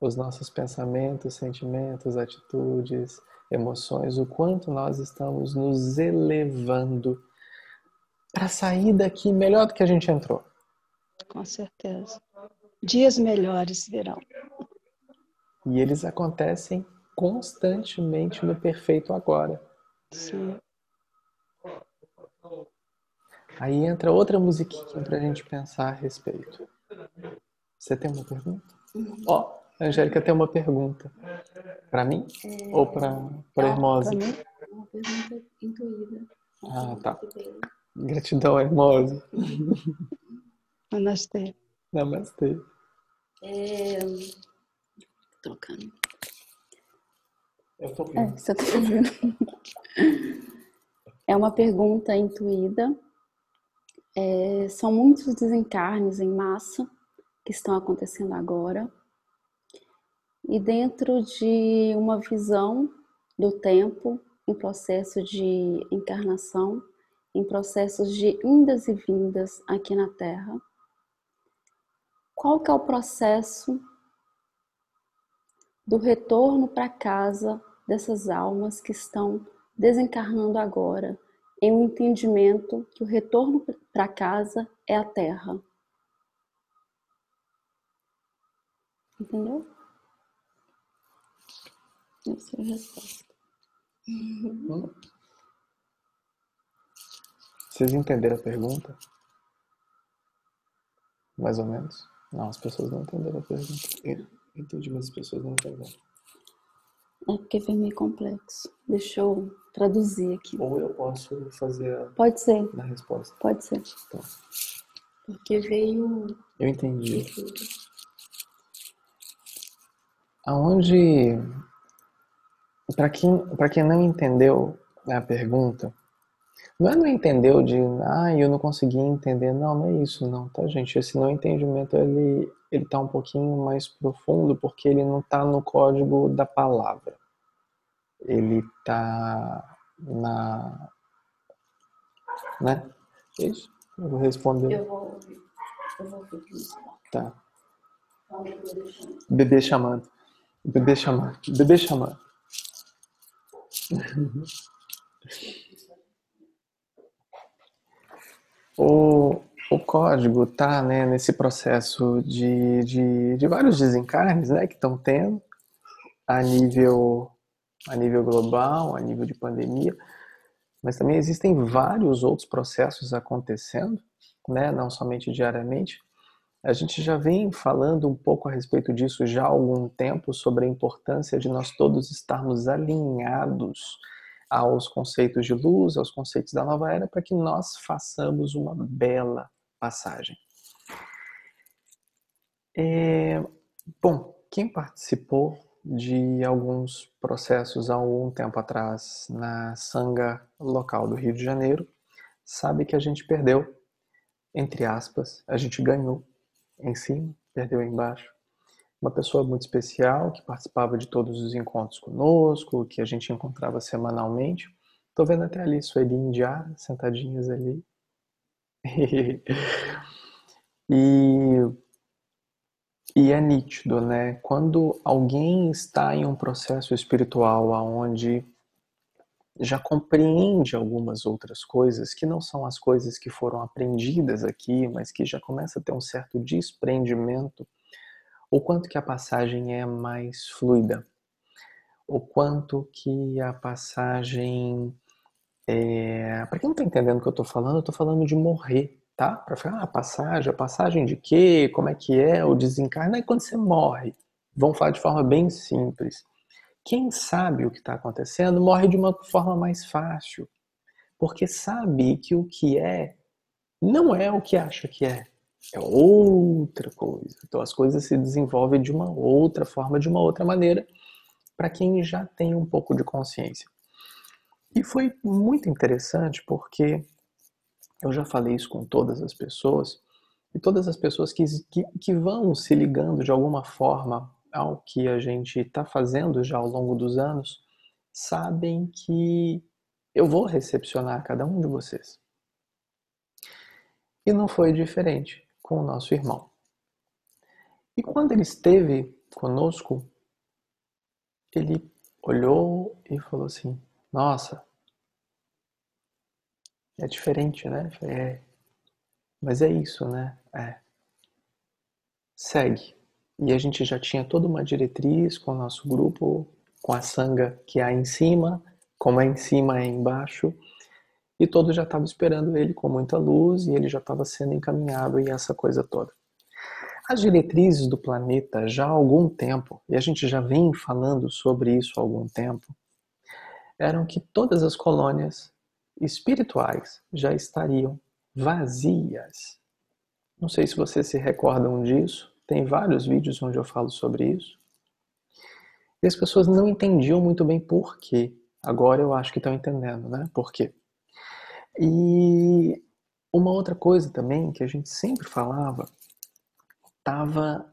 os nossos pensamentos, sentimentos, atitudes, emoções, o quanto nós estamos nos elevando para sair daqui melhor do que a gente entrou. Com certeza. Dias melhores virão. E eles acontecem constantemente no perfeito agora. Sim. Aí entra outra musiquinha para a gente pensar a respeito. Você tem uma pergunta? Ó, oh, a Angélica tem uma pergunta. Para mim? É... Ou para a Hermosa? Para mim, uma pergunta intuída. Ah, tá. Gratidão, Hermosa. Namastê. Namastê. É... Trocar Eu tô É, você tá ouvindo. É uma pergunta intuída. É, são muitos desencarnes em massa que estão acontecendo agora. E dentro de uma visão do tempo, em processo de encarnação, em processos de indas e vindas aqui na Terra, qual que é o processo do retorno para casa dessas almas que estão desencarnando agora, em um entendimento que o retorno para casa é a Terra. Entendeu? Essa é a resposta. Vocês entenderam a pergunta? Mais ou menos? Não, as pessoas não entenderam a pergunta. Entendi, mas as pessoas não entenderam. É porque foi meio complexo. Deixa eu traduzir aqui. Ou eu posso fazer a, Pode ser, na resposta. pode ser. Tá. Porque veio Eu entendi. Aonde, para quem, para quem não entendeu a pergunta, não é não entendeu de, ah, eu não consegui entender. Não, não é isso, não, tá, gente? Esse não entendimento ele ele tá um pouquinho mais profundo porque ele não tá no código da palavra. Ele tá na, né? Isso. Eu vou responder. Eu vou ouvir. Eu vou ouvir. Tá. Bebê chamando. Bebê chamando. Bebê chamando. O, o código tá né, nesse processo de, de, de vários desencarnes né, que estão tendo a nível, a nível global, a nível de pandemia, mas também existem vários outros processos acontecendo, né, não somente diariamente. A gente já vem falando um pouco a respeito disso já há algum tempo, sobre a importância de nós todos estarmos alinhados aos conceitos de luz, aos conceitos da nova era, para que nós façamos uma bela passagem. É, bom, quem participou de alguns processos há algum tempo atrás na sanga local do Rio de Janeiro sabe que a gente perdeu, entre aspas, a gente ganhou em cima, perdeu embaixo. Uma pessoa muito especial que participava de todos os encontros conosco, que a gente encontrava semanalmente. Tô vendo até ali Sueli Indiara sentadinhas ali. e, e é nítido, né? Quando alguém está em um processo espiritual onde já compreende algumas outras coisas que não são as coisas que foram aprendidas aqui, mas que já começa a ter um certo desprendimento, o quanto que a passagem é mais fluida, o quanto que a passagem é... para quem não está entendendo o que eu estou falando, eu estou falando de morrer, tá? Para falar, ah, passagem, passagem de quê? Como é que é? O desencarne é quando você morre. Vamos falar de forma bem simples. Quem sabe o que está acontecendo morre de uma forma mais fácil, porque sabe que o que é não é o que acha que é, é outra coisa. Então as coisas se desenvolvem de uma outra forma, de uma outra maneira, para quem já tem um pouco de consciência. E foi muito interessante porque eu já falei isso com todas as pessoas, e todas as pessoas que, que, que vão se ligando de alguma forma ao que a gente está fazendo já ao longo dos anos, sabem que eu vou recepcionar cada um de vocês. E não foi diferente com o nosso irmão. E quando ele esteve conosco, ele olhou e falou assim: Nossa, é diferente, né? É, mas é isso, né? É. Segue. E a gente já tinha toda uma diretriz com o nosso grupo, com a sanga que há em cima, como é em cima é embaixo, e todos já estavam esperando ele com muita luz e ele já estava sendo encaminhado e essa coisa toda. As diretrizes do planeta já há algum tempo, e a gente já vem falando sobre isso há algum tempo, eram que todas as colônias espirituais já estariam vazias. Não sei se vocês se recordam disso, tem vários vídeos onde eu falo sobre isso. E as pessoas não entendiam muito bem por quê. Agora eu acho que estão entendendo, né? Por quê? E uma outra coisa também que a gente sempre falava estava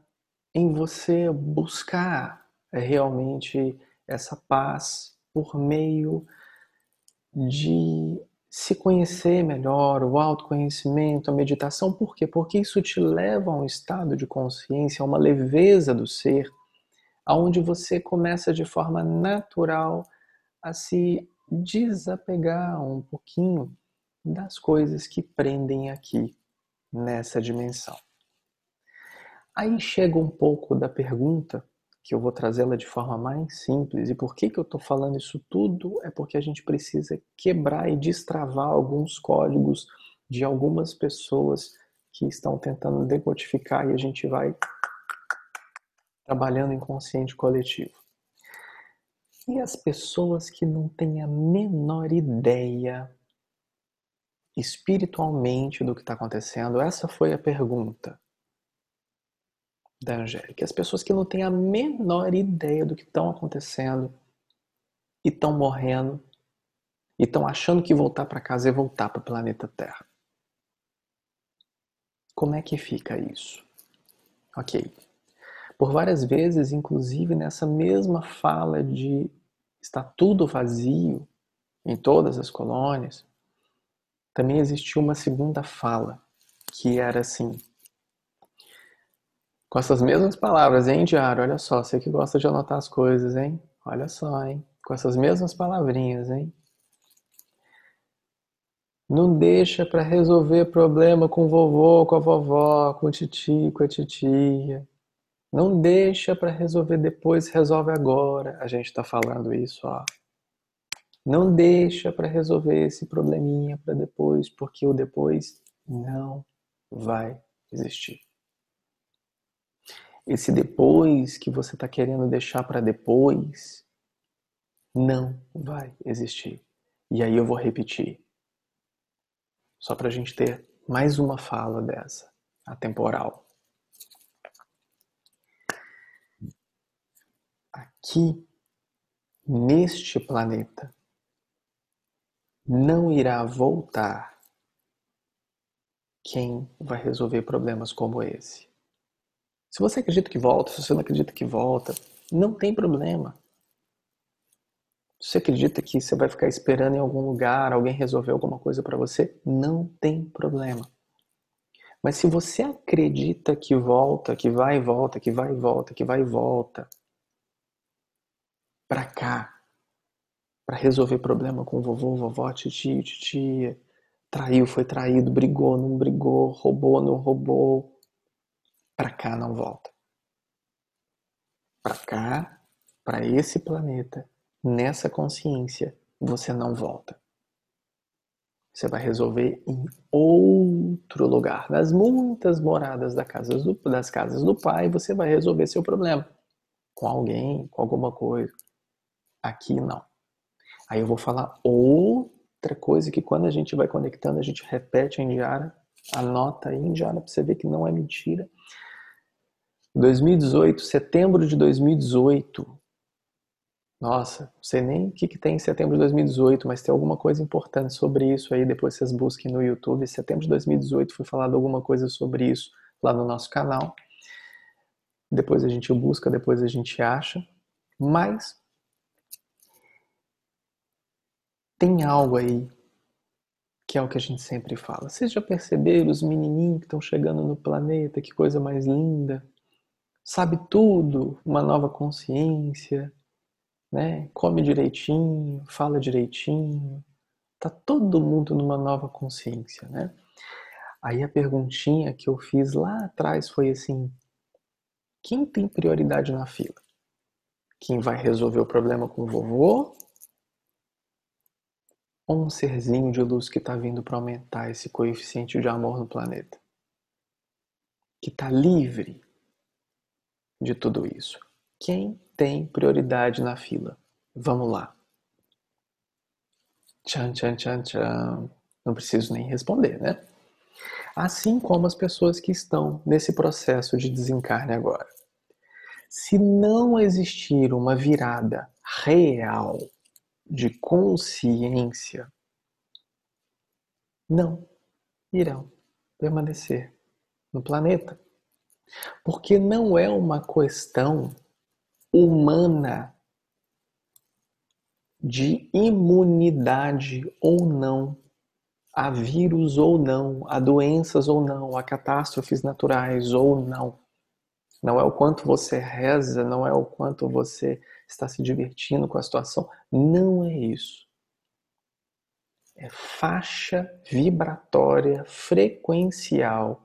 em você buscar realmente essa paz por meio de se conhecer melhor, o autoconhecimento, a meditação. Por quê? Porque isso te leva a um estado de consciência, a uma leveza do ser, aonde você começa de forma natural a se desapegar um pouquinho das coisas que prendem aqui nessa dimensão. Aí chega um pouco da pergunta, que eu vou trazê-la de forma mais simples. E por que, que eu estou falando isso tudo? É porque a gente precisa quebrar e destravar alguns códigos de algumas pessoas que estão tentando decodificar e a gente vai trabalhando em consciente coletivo. E as pessoas que não têm a menor ideia espiritualmente do que está acontecendo? Essa foi a pergunta da Angélica. As pessoas que não têm a menor ideia do que estão acontecendo e estão morrendo e estão achando que voltar para casa é voltar para o planeta Terra. Como é que fica isso? Ok. Por várias vezes, inclusive nessa mesma fala de está tudo vazio em todas as colônias, também existiu uma segunda fala, que era assim, com essas mesmas palavras, hein, Diário? Olha só, você que gosta de anotar as coisas, hein? Olha só, hein? Com essas mesmas palavrinhas, hein? Não deixa para resolver problema com o vovô, com a vovó, com o titi, com a titia. Não deixa para resolver depois, resolve agora. A gente está falando isso, ó. Não deixa para resolver esse probleminha para depois, porque o depois não vai existir. Esse depois que você está querendo deixar para depois não vai existir. E aí eu vou repetir. Só para a gente ter mais uma fala dessa, atemporal. Aqui, neste planeta, não irá voltar quem vai resolver problemas como esse. Se você acredita que volta, se você não acredita que volta, não tem problema. Se você acredita que você vai ficar esperando em algum lugar, alguém resolver alguma coisa para você, não tem problema. Mas se você acredita que volta, que vai e volta, que vai e volta, que vai e volta, para cá, para resolver problema com vovô, vovó, tio, titia, traiu, foi traído, brigou, não brigou, roubou, não roubou, para cá não volta. Para cá, para esse planeta, nessa consciência, você não volta. Você vai resolver em outro lugar. Nas muitas moradas das casas do, das casas do pai, você vai resolver seu problema. Com alguém, com alguma coisa. Aqui não. Aí eu vou falar outra coisa que quando a gente vai conectando, a gente repete em Indiara. Anota aí em Indiara para você ver que não é mentira. 2018, setembro de 2018. Nossa, não sei nem o que, que tem em setembro de 2018, mas tem alguma coisa importante sobre isso aí. Depois vocês busquem no YouTube. Setembro de 2018 foi falado alguma coisa sobre isso lá no nosso canal. Depois a gente busca, depois a gente acha. Mas tem algo aí que é o que a gente sempre fala. Vocês já perceberam os menininhos que estão chegando no planeta? Que coisa mais linda sabe tudo, uma nova consciência, né? Come direitinho, fala direitinho, tá todo mundo numa nova consciência, né? Aí a perguntinha que eu fiz lá atrás foi assim: quem tem prioridade na fila? Quem vai resolver o problema com o vovô? Ou um serzinho de luz que está vindo para aumentar esse coeficiente de amor no planeta? Que está livre de tudo isso? Quem tem prioridade na fila? Vamos lá. Tchan, tchan, tchan, tchan. Não preciso nem responder, né? Assim como as pessoas que estão nesse processo de desencarne agora. Se não existir uma virada real de consciência, não irão permanecer no planeta. Porque não é uma questão humana de imunidade ou não a vírus ou não, a doenças ou não, a catástrofes naturais ou não. Não é o quanto você reza, não é o quanto você está se divertindo com a situação. Não é isso. É faixa vibratória frequencial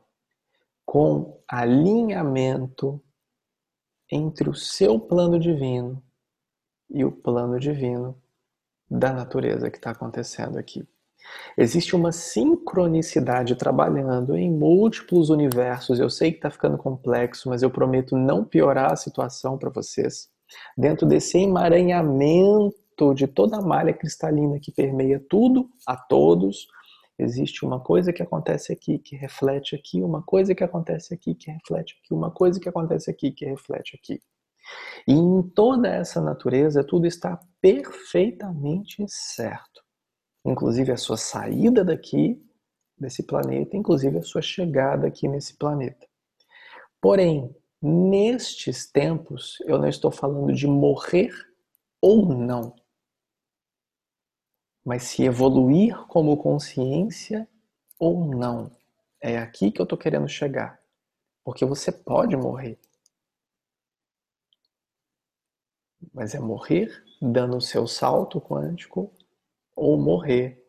com alinhamento entre o seu plano divino e o plano divino da natureza que está acontecendo aqui. Existe uma sincronicidade trabalhando em múltiplos universos. Eu sei que está ficando complexo, mas eu prometo não piorar a situação para vocês. Dentro desse emaranhamento de toda a malha cristalina que permeia tudo a todos, existe uma coisa que acontece aqui que reflete aqui, uma coisa que acontece aqui que reflete aqui, uma coisa que acontece aqui que reflete aqui. E em toda essa natureza, tudo está perfeitamente certo inclusive a sua saída daqui, desse planeta, inclusive a sua chegada aqui nesse planeta. Porém, nestes tempos, eu não estou falando de morrer ou não, mas se evoluir como consciência ou não. É aqui que eu estou querendo chegar. Porque você pode morrer. Mas é morrer dando o seu salto quântico ou morrer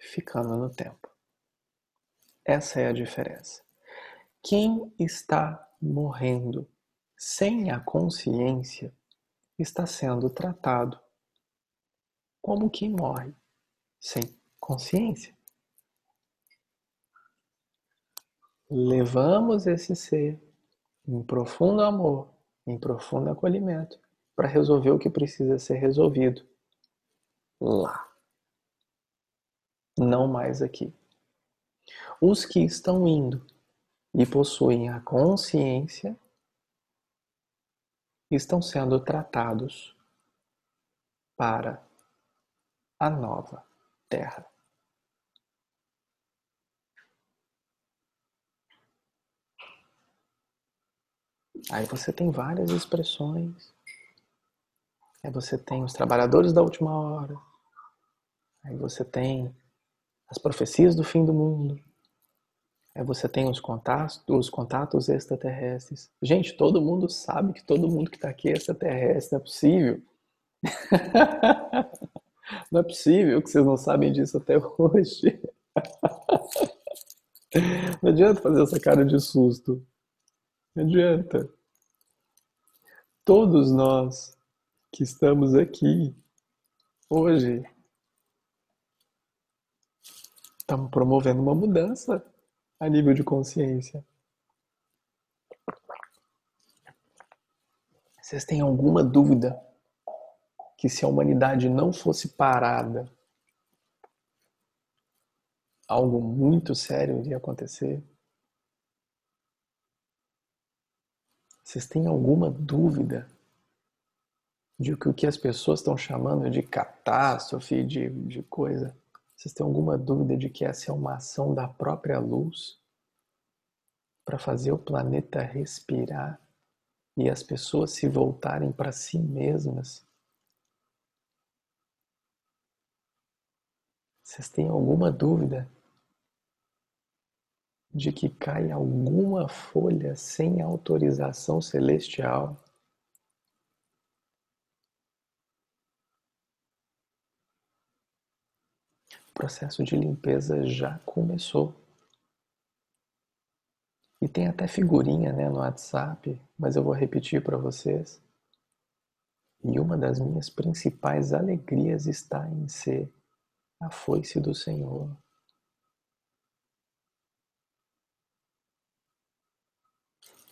ficando no tempo. Essa é a diferença. Quem está morrendo sem a consciência está sendo tratado como quem morre sem consciência. Levamos esse ser em profundo amor, em profundo acolhimento, para resolver o que precisa ser resolvido lá não mais aqui. Os que estão indo e possuem a consciência estão sendo tratados para a nova terra. Aí você tem várias expressões. Aí você tem os trabalhadores da última hora. Aí você tem as profecias do fim do mundo. Aí você tem os contatos, os contatos extraterrestres. Gente, todo mundo sabe que todo mundo que está aqui é extraterrestre, não é possível. não é possível que vocês não sabem disso até hoje. Não adianta fazer essa cara de susto. Não adianta. Todos nós que estamos aqui hoje Estamos promovendo uma mudança a nível de consciência. Vocês têm alguma dúvida que se a humanidade não fosse parada, algo muito sério iria acontecer? Vocês têm alguma dúvida de que o que as pessoas estão chamando de catástrofe, de, de coisa, vocês têm alguma dúvida de que essa é uma ação da própria luz para fazer o planeta respirar e as pessoas se voltarem para si mesmas? Vocês têm alguma dúvida de que cai alguma folha sem autorização celestial O processo de limpeza já começou. E tem até figurinha né, no WhatsApp, mas eu vou repetir para vocês. E uma das minhas principais alegrias está em ser a foice do Senhor.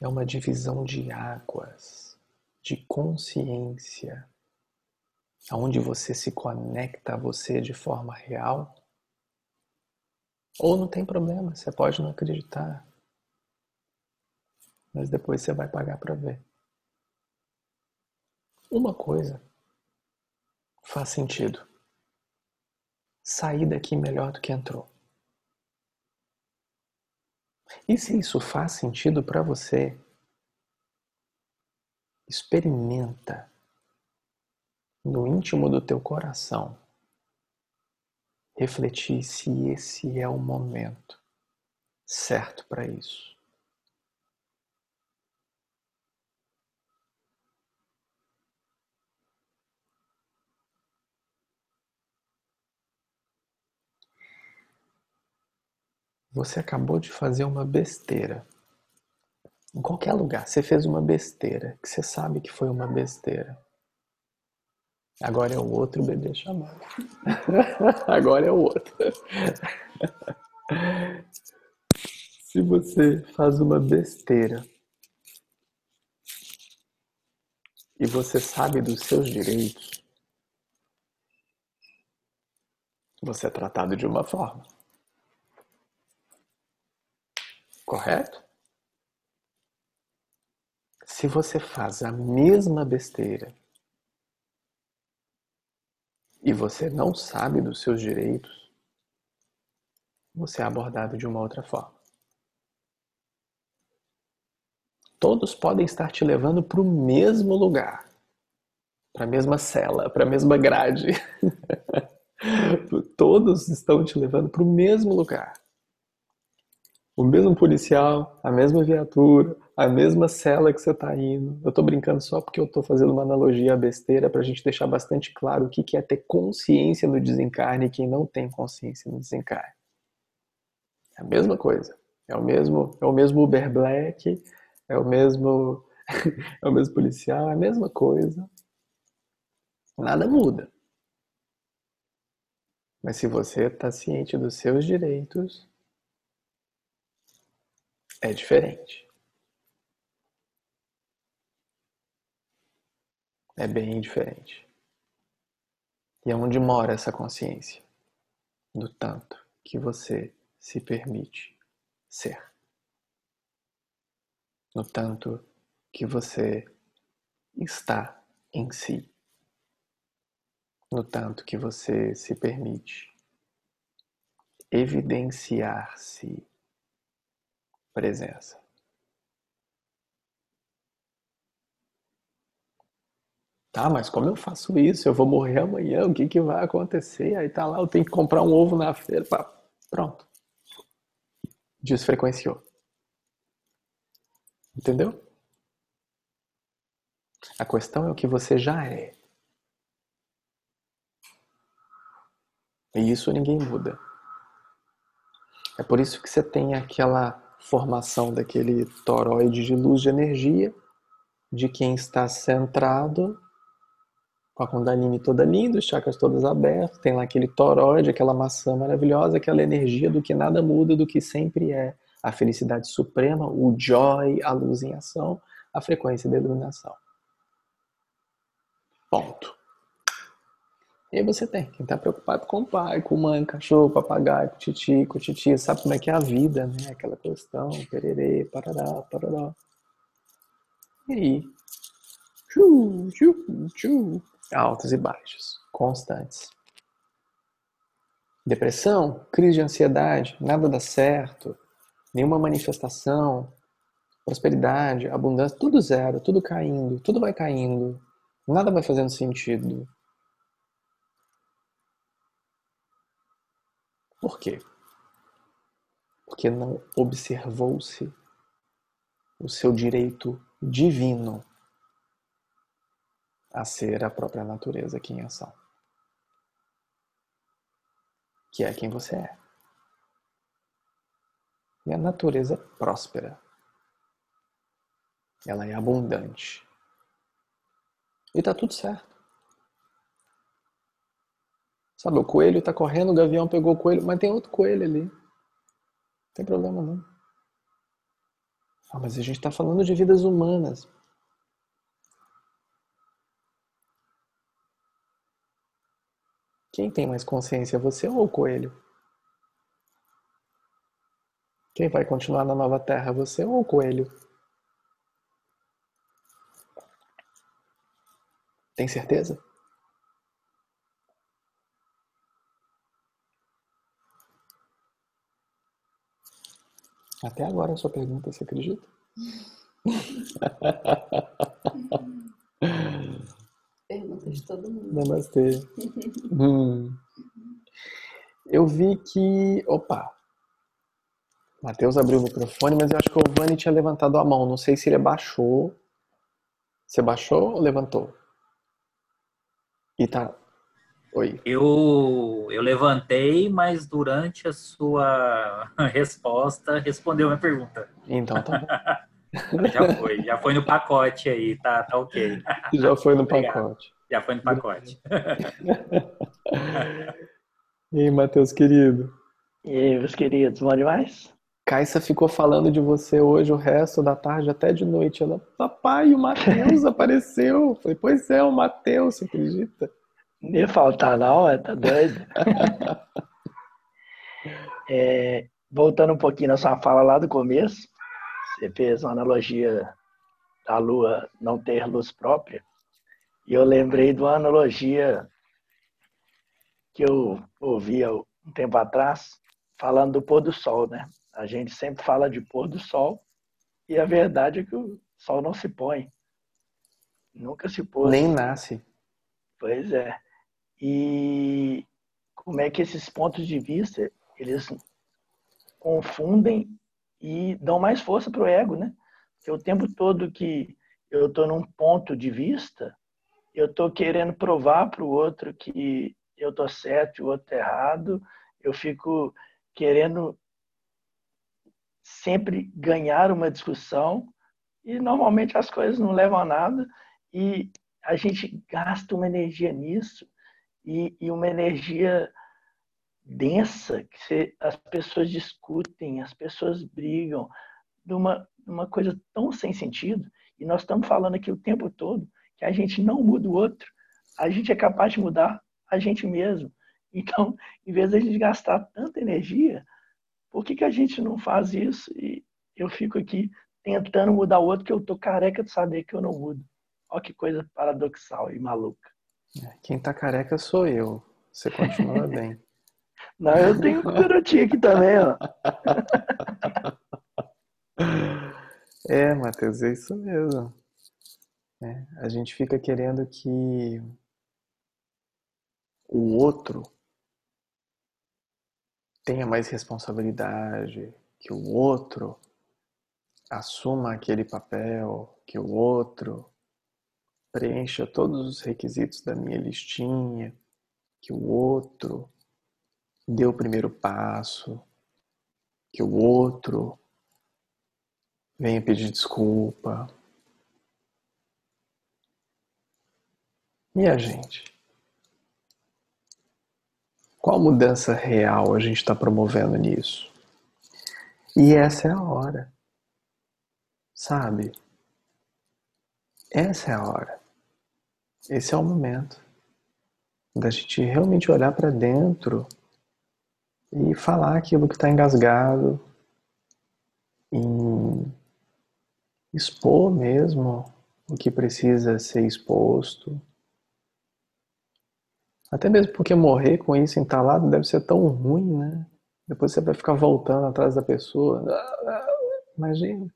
É uma divisão de águas, de consciência aonde você se conecta a você de forma real. Ou não tem problema, você pode não acreditar. Mas depois você vai pagar para ver. uma coisa faz sentido. Sair daqui melhor do que entrou. E se isso faz sentido para você, experimenta no íntimo do teu coração refletir se esse é o momento certo para isso. Você acabou de fazer uma besteira. Em qualquer lugar, você fez uma besteira, que você sabe que foi uma besteira. Agora é o outro bebê chamado. Agora é o outro. Se você faz uma besteira e você sabe dos seus direitos, você é tratado de uma forma. Correto? Se você faz a mesma besteira e você não sabe dos seus direitos, você é abordado de uma outra forma. Todos podem estar te levando para o mesmo lugar, para a mesma cela, para a mesma grade. Todos estão te levando para o mesmo lugar o mesmo policial, a mesma viatura, a mesma cela que você está indo. Eu estou brincando só porque eu estou fazendo uma analogia besteira para a gente deixar bastante claro o que é ter consciência no desencarne e quem não tem consciência no desencarne. É a mesma coisa. É o mesmo, é o mesmo Uber Black, é o mesmo, é o mesmo policial, é a mesma coisa. Nada muda. Mas se você está ciente dos seus direitos, é diferente. É bem diferente. E é onde mora essa consciência? Do tanto que você se permite ser. No tanto que você está em si. No tanto que você se permite evidenciar-se presença. Tá, mas como eu faço isso? Eu vou morrer amanhã, o que, que vai acontecer? Aí tá lá, eu tenho que comprar um ovo na feira. Pá, pronto. Desfrequenciou. Entendeu? A questão é o que você já é. E isso ninguém muda. É por isso que você tem aquela formação daquele toroide de luz de energia, de quem está centrado, com a Kundalini toda linda, os chakras todos abertos, tem lá aquele toroide, aquela maçã maravilhosa, aquela energia do que nada muda, do que sempre é. A felicidade suprema, o joy, a luz em ação, a frequência da iluminação. Ponto. E aí você tem quem está preocupado com o pai, com mãe, cachorro, papagaio, com titi, com titi, sabe como é que é a vida, né? Aquela questão, pererê, parará, parará. E aí, tchu, tchu, tchu, altos e baixos, constantes. Depressão, crise de ansiedade, nada dá certo, nenhuma manifestação, prosperidade, abundância, tudo zero, tudo caindo, tudo vai caindo, nada vai fazendo sentido. Por quê? Porque não observou-se o seu direito divino a ser a própria natureza aqui em ação. Que é quem você é. E a natureza próspera. Ela é abundante. E está tudo certo. Sabe, o coelho está correndo, o gavião pegou o coelho, mas tem outro coelho ali. Não tem problema não. Ah, mas a gente está falando de vidas humanas. Quem tem mais consciência, você ou o coelho? Quem vai continuar na nova terra, você ou o coelho? Tem certeza? Até agora a sua pergunta, você acredita? Pergunta de todo mundo. Namastê. hum. Eu vi que. Opa! Matheus abriu o microfone, mas eu acho que o Vani tinha levantado a mão. Não sei se ele baixou. Você baixou ou levantou? E tá. Oi. Eu, eu levantei, mas durante a sua resposta respondeu a minha pergunta. Então tá bom. já foi, já foi no pacote aí, tá, tá ok. Já foi no pacote. Já foi no pacote. e aí, Matheus, querido? E aí, meus queridos, bom demais? Caissa ficou falando de você hoje o resto da tarde até de noite. Ela, papai, o Matheus apareceu. falei, pois é, o Matheus, você acredita? Nem ia faltar não, é, tá doido? é, voltando um pouquinho na sua fala lá do começo, você fez uma analogia da Lua não ter luz própria. E eu lembrei de uma analogia que eu ouvia um tempo atrás, falando do pôr do sol, né? A gente sempre fala de pôr do sol e a verdade é que o sol não se põe. Nunca se pôs. Nem nasce. Pois é. E como é que esses pontos de vista eles confundem e dão mais força para o ego, né? Porque o tempo todo que eu estou num ponto de vista, eu estou querendo provar para o outro que eu estou certo e o outro errado, eu fico querendo sempre ganhar uma discussão e normalmente as coisas não levam a nada e a gente gasta uma energia nisso e, e uma energia densa que se, as pessoas discutem, as pessoas brigam de uma, uma coisa tão sem sentido e nós estamos falando aqui o tempo todo que a gente não muda o outro, a gente é capaz de mudar a gente mesmo. Então, em vez de a gente gastar tanta energia, por que, que a gente não faz isso? E eu fico aqui tentando mudar o outro, que eu tô careca de saber que eu não mudo. Olha que coisa paradoxal e maluca. Quem tá careca sou eu. Você continua bem. Não, eu tenho um garotinho aqui também, ó. É, Matheus, é isso mesmo. É, a gente fica querendo que o outro tenha mais responsabilidade, que o outro assuma aquele papel, que o outro preencha todos os requisitos da minha listinha, que o outro dê o primeiro passo, que o outro venha pedir desculpa. E a gente? Qual mudança real a gente está promovendo nisso? E essa é a hora. Sabe? Essa é a hora. Esse é o momento da gente realmente olhar para dentro e falar aquilo que está engasgado, e expor mesmo o que precisa ser exposto até mesmo porque morrer com isso entalado deve ser tão ruim, né? Depois você vai ficar voltando atrás da pessoa. Imagina.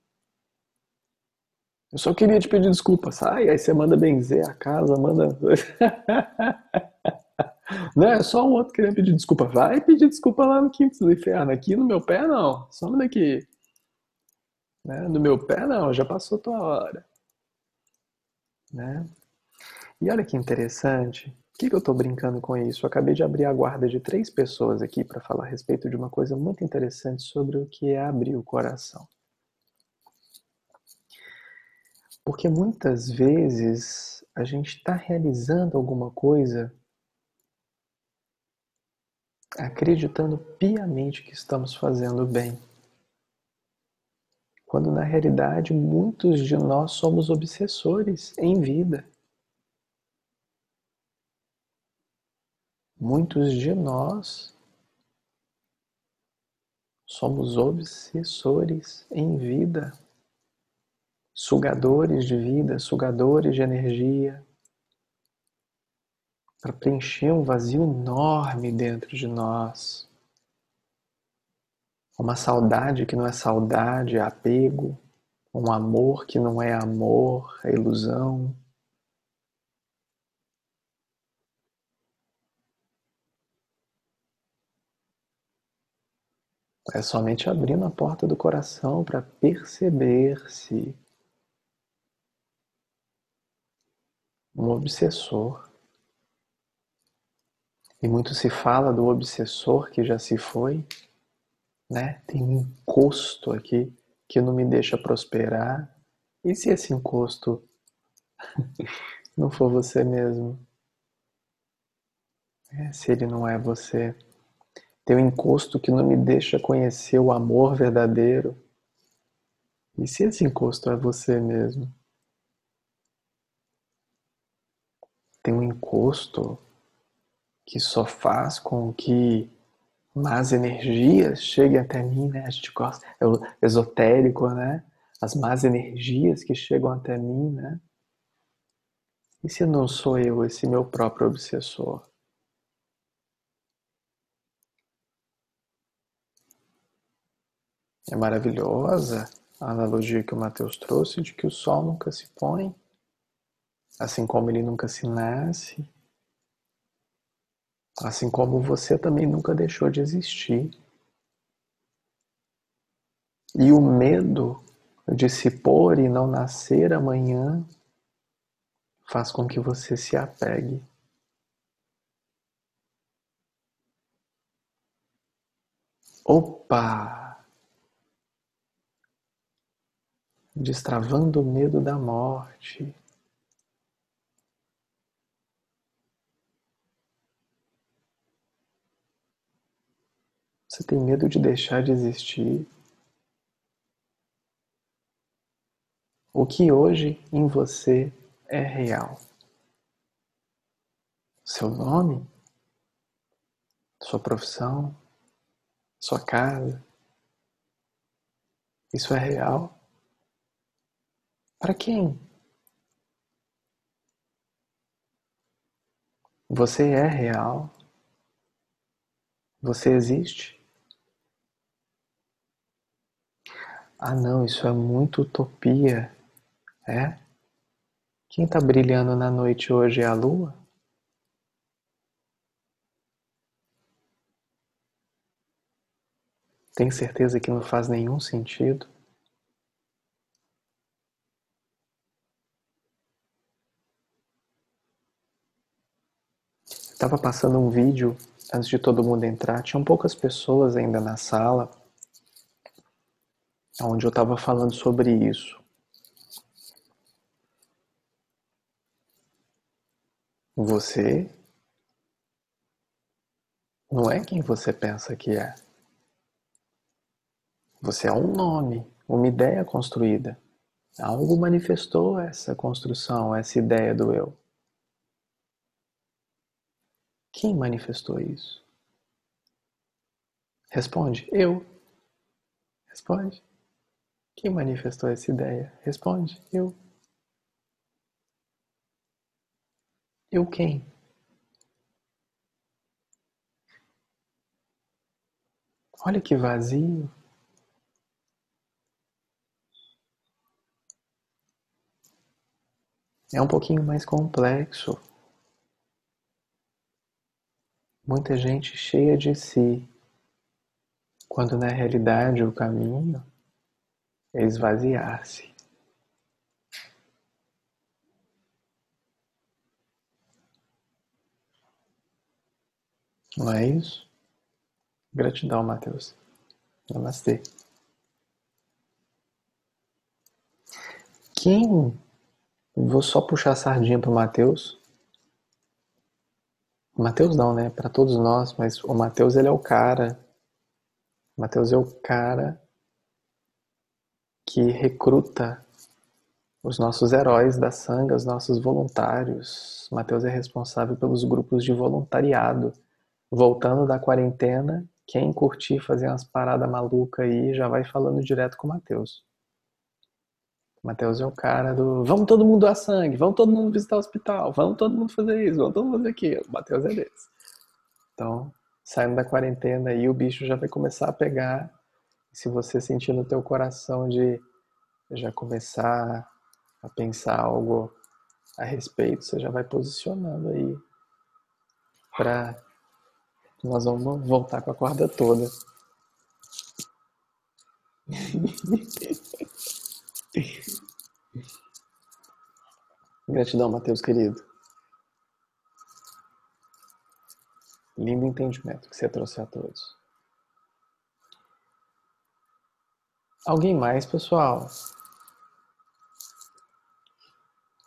Eu só queria te pedir desculpa, sai. Aí você manda benzer a casa, manda. Não, é só um outro querendo pedir desculpa. Vai pedir desculpa lá no quinto do inferno. Aqui no meu pé, não. Só daqui. Né? No meu pé, não. Já passou tua hora. Né? E olha que interessante. Por que, que eu estou brincando com isso? Eu acabei de abrir a guarda de três pessoas aqui para falar a respeito de uma coisa muito interessante sobre o que é abrir o coração. Porque muitas vezes a gente está realizando alguma coisa acreditando piamente que estamos fazendo bem. Quando na realidade muitos de nós somos obsessores em vida. Muitos de nós somos obsessores em vida, sugadores de vida, sugadores de energia, para preencher um vazio enorme dentro de nós. Uma saudade que não é saudade, é apego. Um amor que não é amor, é ilusão. É somente abrindo a porta do coração para perceber-se um obsessor. E muito se fala do obsessor que já se foi, né? Tem um encosto aqui que não me deixa prosperar. E se esse encosto não for você mesmo? É, se ele não é você? Tem um encosto que não me deixa conhecer o amor verdadeiro. E se esse encosto é você mesmo? Tem um encosto que só faz com que más energias cheguem até mim, né? A gente gosta, é o esotérico, né? As más energias que chegam até mim, né? E se não sou eu esse meu próprio obsessor? É maravilhosa a analogia que o Mateus trouxe de que o sol nunca se põe, assim como ele nunca se nasce, assim como você também nunca deixou de existir. E o medo de se pôr e não nascer amanhã faz com que você se apegue. Opa! destravando o medo da morte. Você tem medo de deixar de existir? O que hoje em você é real? Seu nome? Sua profissão? Sua casa? Isso é real? Para quem? Você é real? Você existe? Ah, não, isso é muito utopia. É? Quem está brilhando na noite hoje é a lua? Tem certeza que não faz nenhum sentido? Estava passando um vídeo antes de todo mundo entrar, tinham poucas pessoas ainda na sala, onde eu estava falando sobre isso. Você não é quem você pensa que é. Você é um nome, uma ideia construída. Algo manifestou essa construção, essa ideia do eu. Quem manifestou isso? Responde, eu. Responde. Quem manifestou essa ideia? Responde, eu. Eu quem? Olha que vazio. É um pouquinho mais complexo. muita gente cheia de si, quando na realidade o caminho esvaziar-se. Não é isso? Gratidão, Mateus. Namastê. Quem. Vou só puxar a sardinha para o Mateus. Mateus não, né? Para todos nós, mas o Mateus ele é o cara. Mateus é o cara que recruta os nossos heróis da sanga, os nossos voluntários. Mateus é responsável pelos grupos de voluntariado. Voltando da quarentena, quem curtir fazer umas paradas malucas aí já vai falando direto com o Mateus. Matheus é o cara do vamos todo mundo doar sangue, vamos todo mundo visitar o hospital, vamos todo mundo fazer isso, vamos todo mundo fazer aquilo. O Matheus é desse. Então, saindo da quarentena aí, o bicho já vai começar a pegar. Se você sentir no teu coração de já começar a pensar algo a respeito, você já vai posicionando aí para nós vamos voltar com a corda toda. Gratidão, Mateus querido. Lindo entendimento que você trouxe a todos. Alguém mais, pessoal?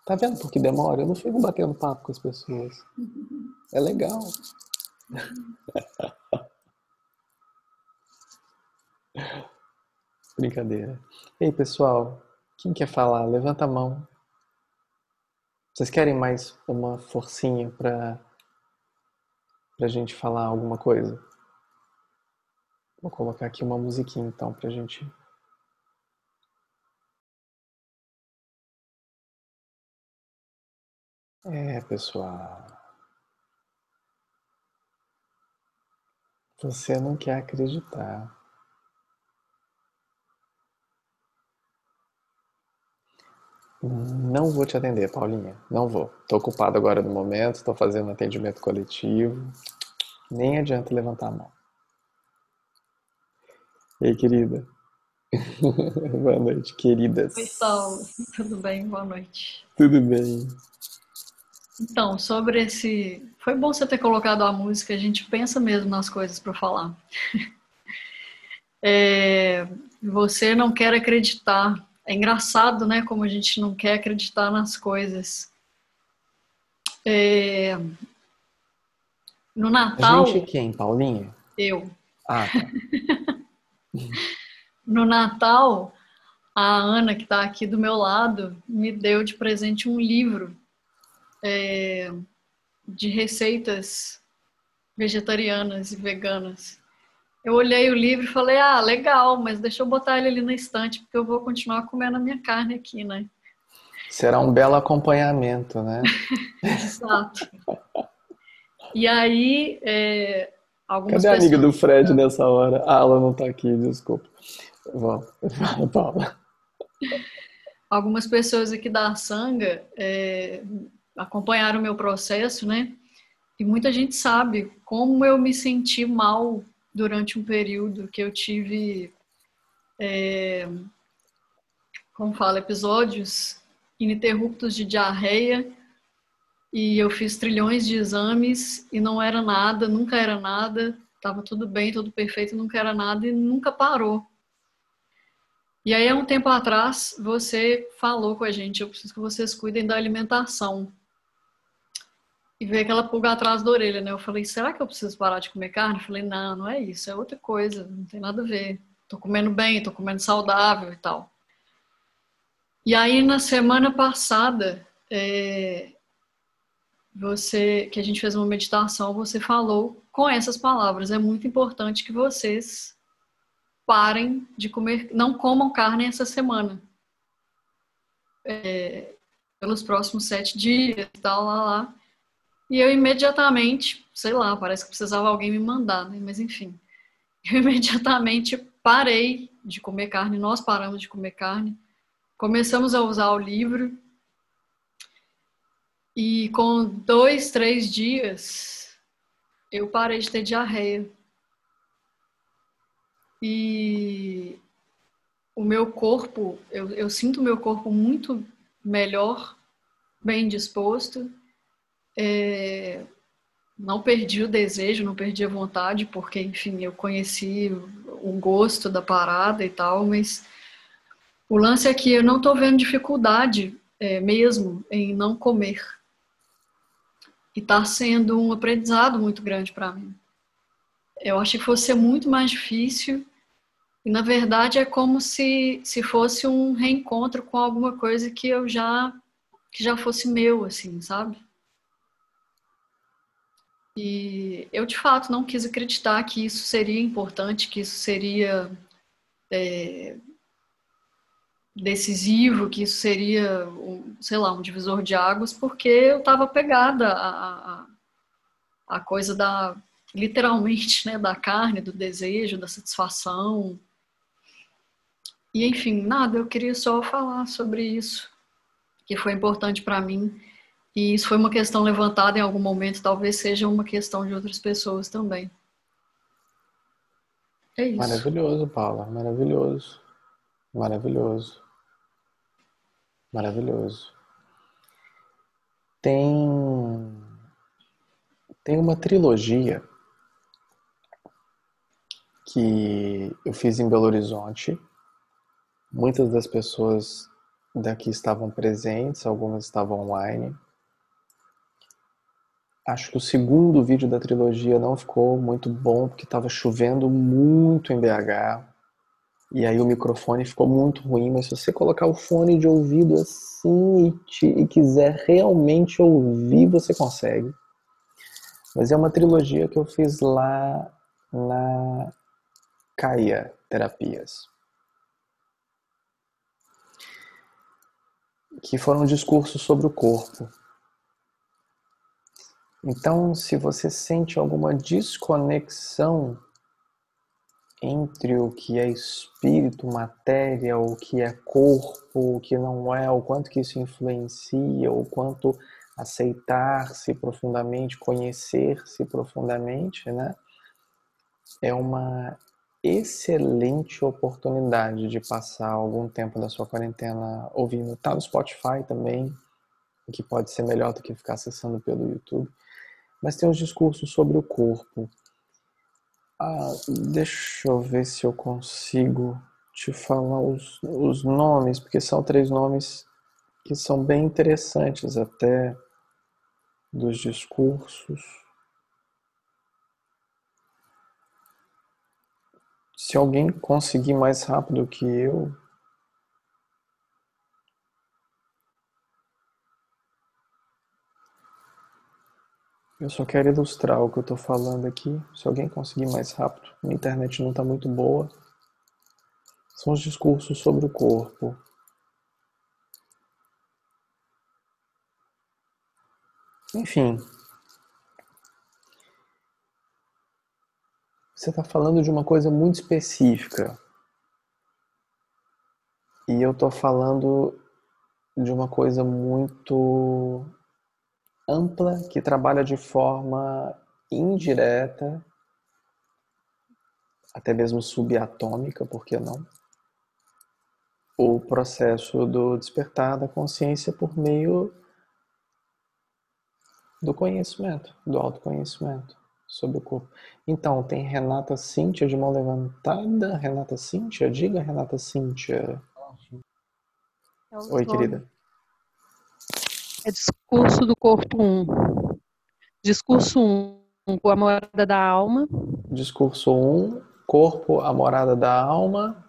Tá vendo por que demora? Eu não fico batendo papo com as pessoas. É legal. Brincadeira. Ei, pessoal, quem quer falar? Levanta a mão. Vocês querem mais uma forcinha para a gente falar alguma coisa? Vou colocar aqui uma musiquinha então para a gente É, pessoal. Você não quer acreditar. Não vou te atender, Paulinha. Não vou. Estou ocupado agora no momento, estou fazendo atendimento coletivo. Nem adianta levantar a mão. Ei, querida. Boa noite, queridas. Oi, Paulo. Tudo bem? Boa noite. Tudo bem. Então, sobre esse. Foi bom você ter colocado a música, a gente pensa mesmo nas coisas para falar. é, você não quer acreditar. É engraçado, né? Como a gente não quer acreditar nas coisas. É, no Natal. A gente quem, Paulinha? Eu. Ah, tá. no Natal, a Ana, que está aqui do meu lado, me deu de presente um livro é, de receitas vegetarianas e veganas. Eu olhei o livro e falei, ah, legal, mas deixa eu botar ele ali na estante, porque eu vou continuar comendo a minha carne aqui, né? Será um belo acompanhamento, né? Exato. E aí, é, algumas Cadê a amiga do Fred nessa hora? Ah, ela não tá aqui, desculpa. Vamos, fala, Paula. Algumas pessoas aqui da Sanga é, acompanharam o meu processo, né? E muita gente sabe como eu me senti mal durante um período que eu tive, é, como fala, episódios ininterruptos de diarreia e eu fiz trilhões de exames e não era nada, nunca era nada, estava tudo bem, tudo perfeito, nunca era nada e nunca parou. E aí, há um tempo atrás, você falou com a gente, eu preciso que vocês cuidem da alimentação e veio aquela pulga atrás da orelha, né? Eu falei, será que eu preciso parar de comer carne? Eu falei, não, não é isso, é outra coisa, não tem nada a ver. Tô comendo bem, tô comendo saudável e tal. E aí, na semana passada, é, você, que a gente fez uma meditação, você falou com essas palavras, é muito importante que vocês parem de comer, não comam carne essa semana. É, pelos próximos sete dias, tal, lá, lá. E eu imediatamente, sei lá, parece que precisava alguém me mandar, né? Mas enfim, eu imediatamente parei de comer carne, nós paramos de comer carne, começamos a usar o livro e com dois, três dias eu parei de ter diarreia. E o meu corpo, eu, eu sinto o meu corpo muito melhor, bem disposto é, não perdi o desejo, não perdi a vontade, porque, enfim, eu conheci o gosto da parada e tal, mas o lance é que eu não estou vendo dificuldade é, mesmo em não comer. E está sendo um aprendizado muito grande para mim. Eu achei que fosse ser muito mais difícil, e na verdade é como se, se fosse um reencontro com alguma coisa que eu já que já fosse meu, assim, sabe? E eu, de fato, não quis acreditar que isso seria importante, que isso seria é, decisivo, que isso seria, um, sei lá, um divisor de águas, porque eu estava pegada a, a, a coisa da, literalmente, né, da carne, do desejo, da satisfação. E, enfim, nada, eu queria só falar sobre isso, que foi importante para mim. E isso foi uma questão levantada em algum momento, talvez seja uma questão de outras pessoas também. É isso. Maravilhoso, Paula, maravilhoso. Maravilhoso. Maravilhoso. Tem tem uma trilogia que eu fiz em Belo Horizonte. Muitas das pessoas daqui estavam presentes, algumas estavam online. Acho que o segundo vídeo da trilogia não ficou muito bom porque estava chovendo muito em BH. E aí o microfone ficou muito ruim, mas se você colocar o fone de ouvido assim e, te, e quiser realmente ouvir, você consegue. Mas é uma trilogia que eu fiz lá na Caia Terapias. Que foram discursos sobre o corpo. Então, se você sente alguma desconexão entre o que é espírito, matéria, o que é corpo, o que não é, o quanto que isso influencia, o quanto aceitar-se profundamente, conhecer-se profundamente, né? É uma excelente oportunidade de passar algum tempo da sua quarentena ouvindo. Tá no Spotify também, que pode ser melhor do que ficar acessando pelo YouTube. Mas tem os discursos sobre o corpo, ah, deixa eu ver se eu consigo te falar os, os nomes, porque são três nomes que são bem interessantes até dos discursos. Se alguém conseguir mais rápido que eu, Eu só quero ilustrar o que eu estou falando aqui. Se alguém conseguir mais rápido, a internet não está muito boa. São os discursos sobre o corpo. Enfim. Você está falando de uma coisa muito específica. E eu estou falando de uma coisa muito ampla que trabalha de forma indireta, até mesmo subatômica, por que não? O processo do despertar da consciência por meio do conhecimento, do autoconhecimento sobre o corpo. Então, tem Renata Cíntia de mão levantada. Renata Cíntia, diga Renata Cíntia. Oi, querida. É discurso do corpo 1. Discurso 1, a morada da alma. Discurso 1, corpo, a morada da alma.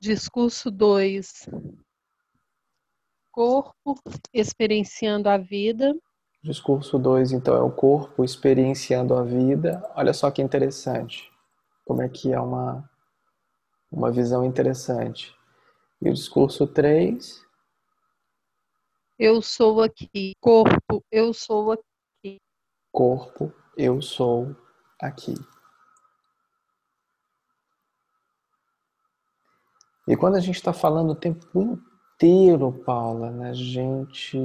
Discurso 2, corpo experienciando a vida. Discurso 2, então, é o corpo experienciando a vida. Olha só que interessante. Como é que é uma, uma visão interessante. E o discurso 3, eu sou aqui. Corpo, eu sou aqui. Corpo, eu sou aqui. E quando a gente está falando o tempo inteiro, Paula, na gente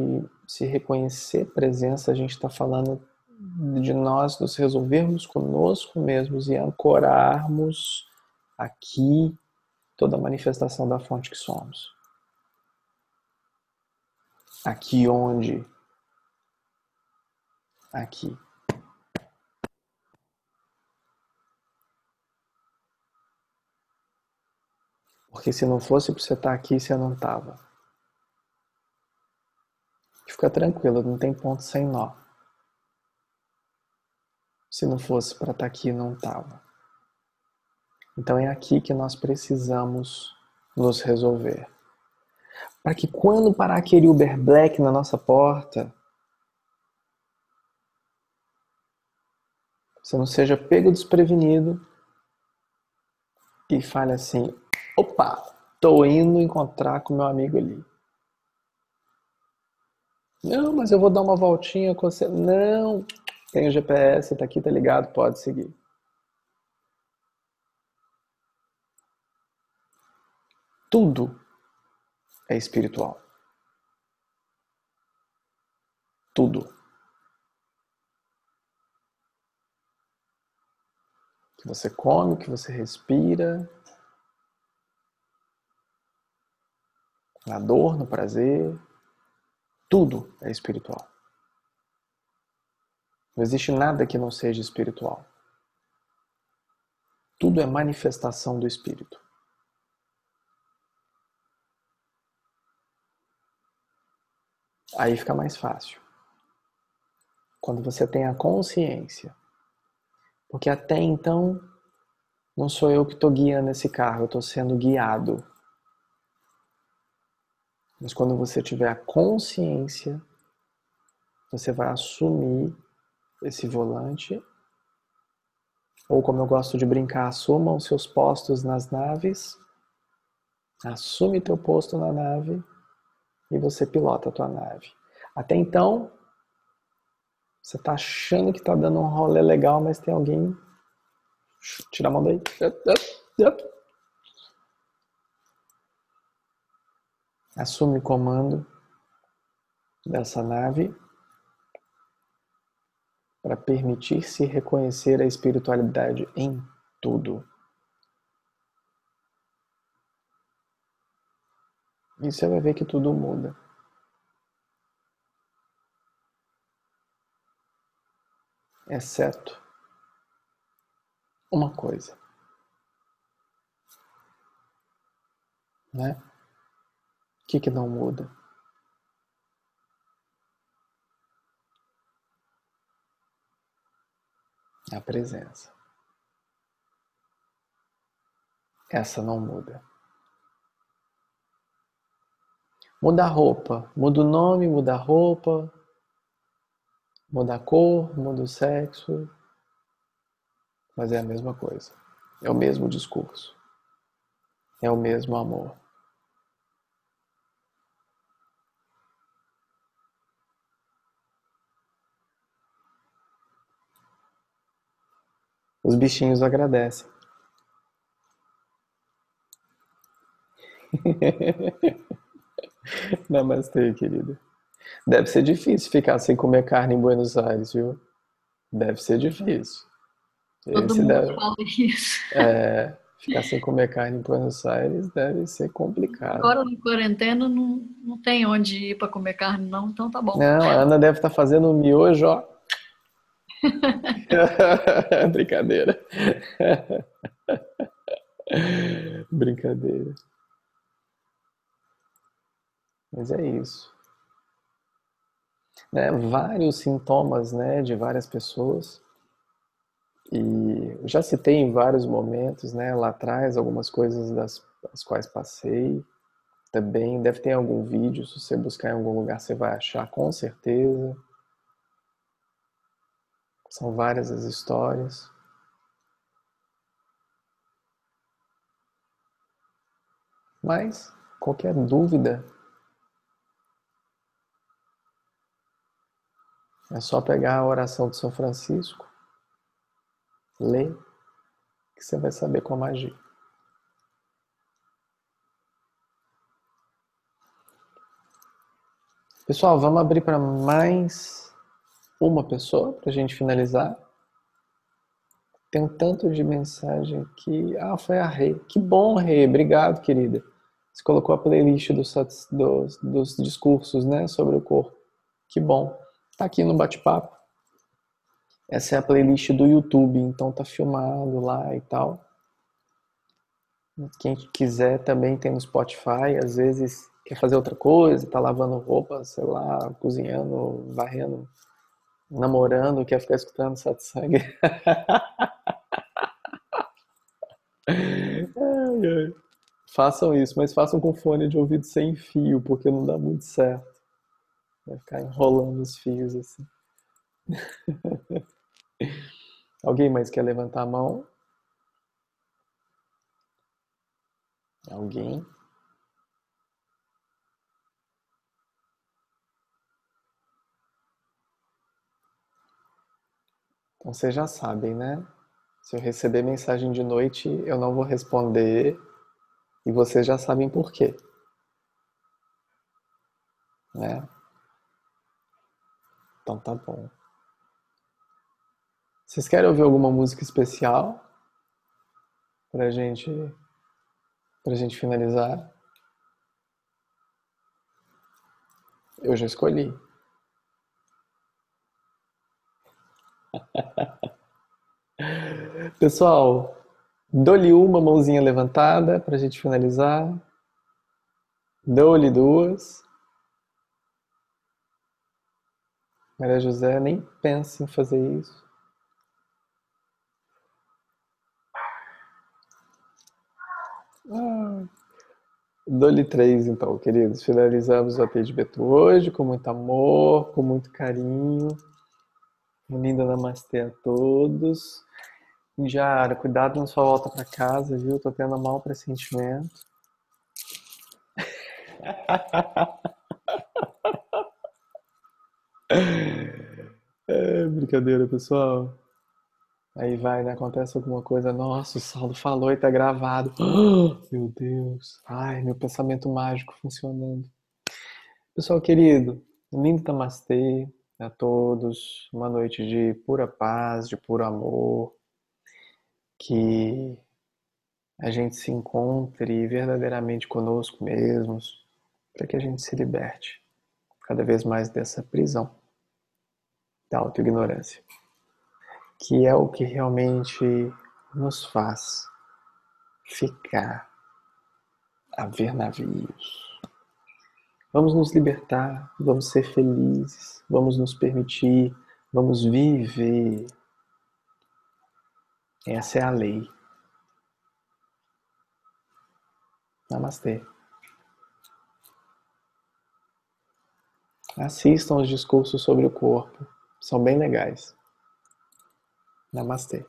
se reconhecer presença, a gente está falando de nós nos resolvermos conosco mesmos e ancorarmos aqui toda a manifestação da fonte que somos. Aqui onde? Aqui. Porque se não fosse para você estar aqui, você não estava. Fica tranquilo, não tem ponto sem nó. Se não fosse para estar aqui, não estava. Então é aqui que nós precisamos nos resolver para que quando parar aquele Uber Black na nossa porta, você não seja pego desprevenido e fale assim: opa, Tô indo encontrar com meu amigo ali. Não, mas eu vou dar uma voltinha com você. Não, tem o GPS, tá aqui, tá ligado, pode seguir. Tudo é espiritual. Tudo. que você come, que você respira, na dor, no prazer, tudo é espiritual. Não existe nada que não seja espiritual. Tudo é manifestação do espírito. Aí fica mais fácil. Quando você tem a consciência porque até então, não sou eu que estou guiando esse carro, eu estou sendo guiado. Mas quando você tiver a consciência, você vai assumir esse volante. Ou como eu gosto de brincar, assuma os seus postos nas naves. Assume teu posto na nave e você pilota a tua nave. Até então, você tá achando que tá dando um rolê legal, mas tem alguém. Tira a mão daí. Assume o comando dessa nave para permitir-se reconhecer a espiritualidade em tudo. E você vai ver que tudo muda. exceto uma coisa. Né? O que, que não muda? A presença. Essa não muda. Muda a roupa, muda o nome, muda a roupa, Muda a cor, muda o sexo, mas é a mesma coisa. É o mesmo discurso. É o mesmo amor. Os bichinhos agradecem. Namastê, querida. Deve ser difícil ficar sem comer carne em Buenos Aires, viu? Deve ser difícil. Todo Esse mundo deve... fala isso. É, ficar sem comer carne em Buenos Aires deve ser complicado. Agora na quarentena não, não tem onde ir para comer carne, não, então tá bom. Não, a Ana deve estar tá fazendo um miojo, ó. Brincadeira. Brincadeira. Mas é isso né, vários sintomas né, de várias pessoas. E eu já citei em vários momentos né, lá atrás algumas coisas das, das quais passei. Também deve ter algum vídeo, se você buscar em algum lugar você vai achar com certeza. São várias as histórias. Mas qualquer dúvida É só pegar a oração de São Francisco, ler, que você vai saber como agir. Pessoal, vamos abrir para mais uma pessoa para a gente finalizar. Tem um tanto de mensagem aqui. Ah, foi a Rei. Que bom, Rei. Obrigado, querida. Você colocou a playlist dos, dos, dos discursos né, sobre o corpo. Que bom. Tá aqui no bate-papo. Essa é a playlist do YouTube, então tá filmado lá e tal. Quem quiser também tem no Spotify, às vezes quer fazer outra coisa, tá lavando roupa, sei lá, cozinhando, varrendo, namorando, quer ficar escutando satsang. ai, ai. Façam isso, mas façam com fone de ouvido sem fio, porque não dá muito certo. Vai ficar enrolando os fios assim. Alguém mais quer levantar a mão? Alguém? Então vocês já sabem, né? Se eu receber mensagem de noite, eu não vou responder e vocês já sabem por quê. Né? Então tá bom. Vocês querem ouvir alguma música especial pra gente pra gente finalizar? Eu já escolhi. Pessoal, dou-lhe uma mãozinha levantada para a gente finalizar. Dou-lhe duas. Maria José, nem pense em fazer isso. Ah. Dou-lhe três, então, queridos. Finalizamos o atendimento hoje com muito amor, com muito carinho. Um lindo namastê a todos. Indiara, cuidado na sua volta para casa, viu? Tô tendo mau pressentimento. É, brincadeira, pessoal. Aí vai, né? Acontece alguma coisa. Nossa, o Saulo falou e tá gravado. meu Deus. Ai, meu pensamento mágico funcionando. Pessoal querido, lindo Namastê a todos. Uma noite de pura paz, de puro amor. Que a gente se encontre verdadeiramente conosco mesmos, para que a gente se liberte cada vez mais dessa prisão da autoignorância que é o que realmente nos faz ficar a ver navios. Vamos nos libertar, vamos ser felizes, vamos nos permitir, vamos viver. Essa é a lei. Namastê. Assistam os discursos sobre o corpo, são bem legais. Namastê.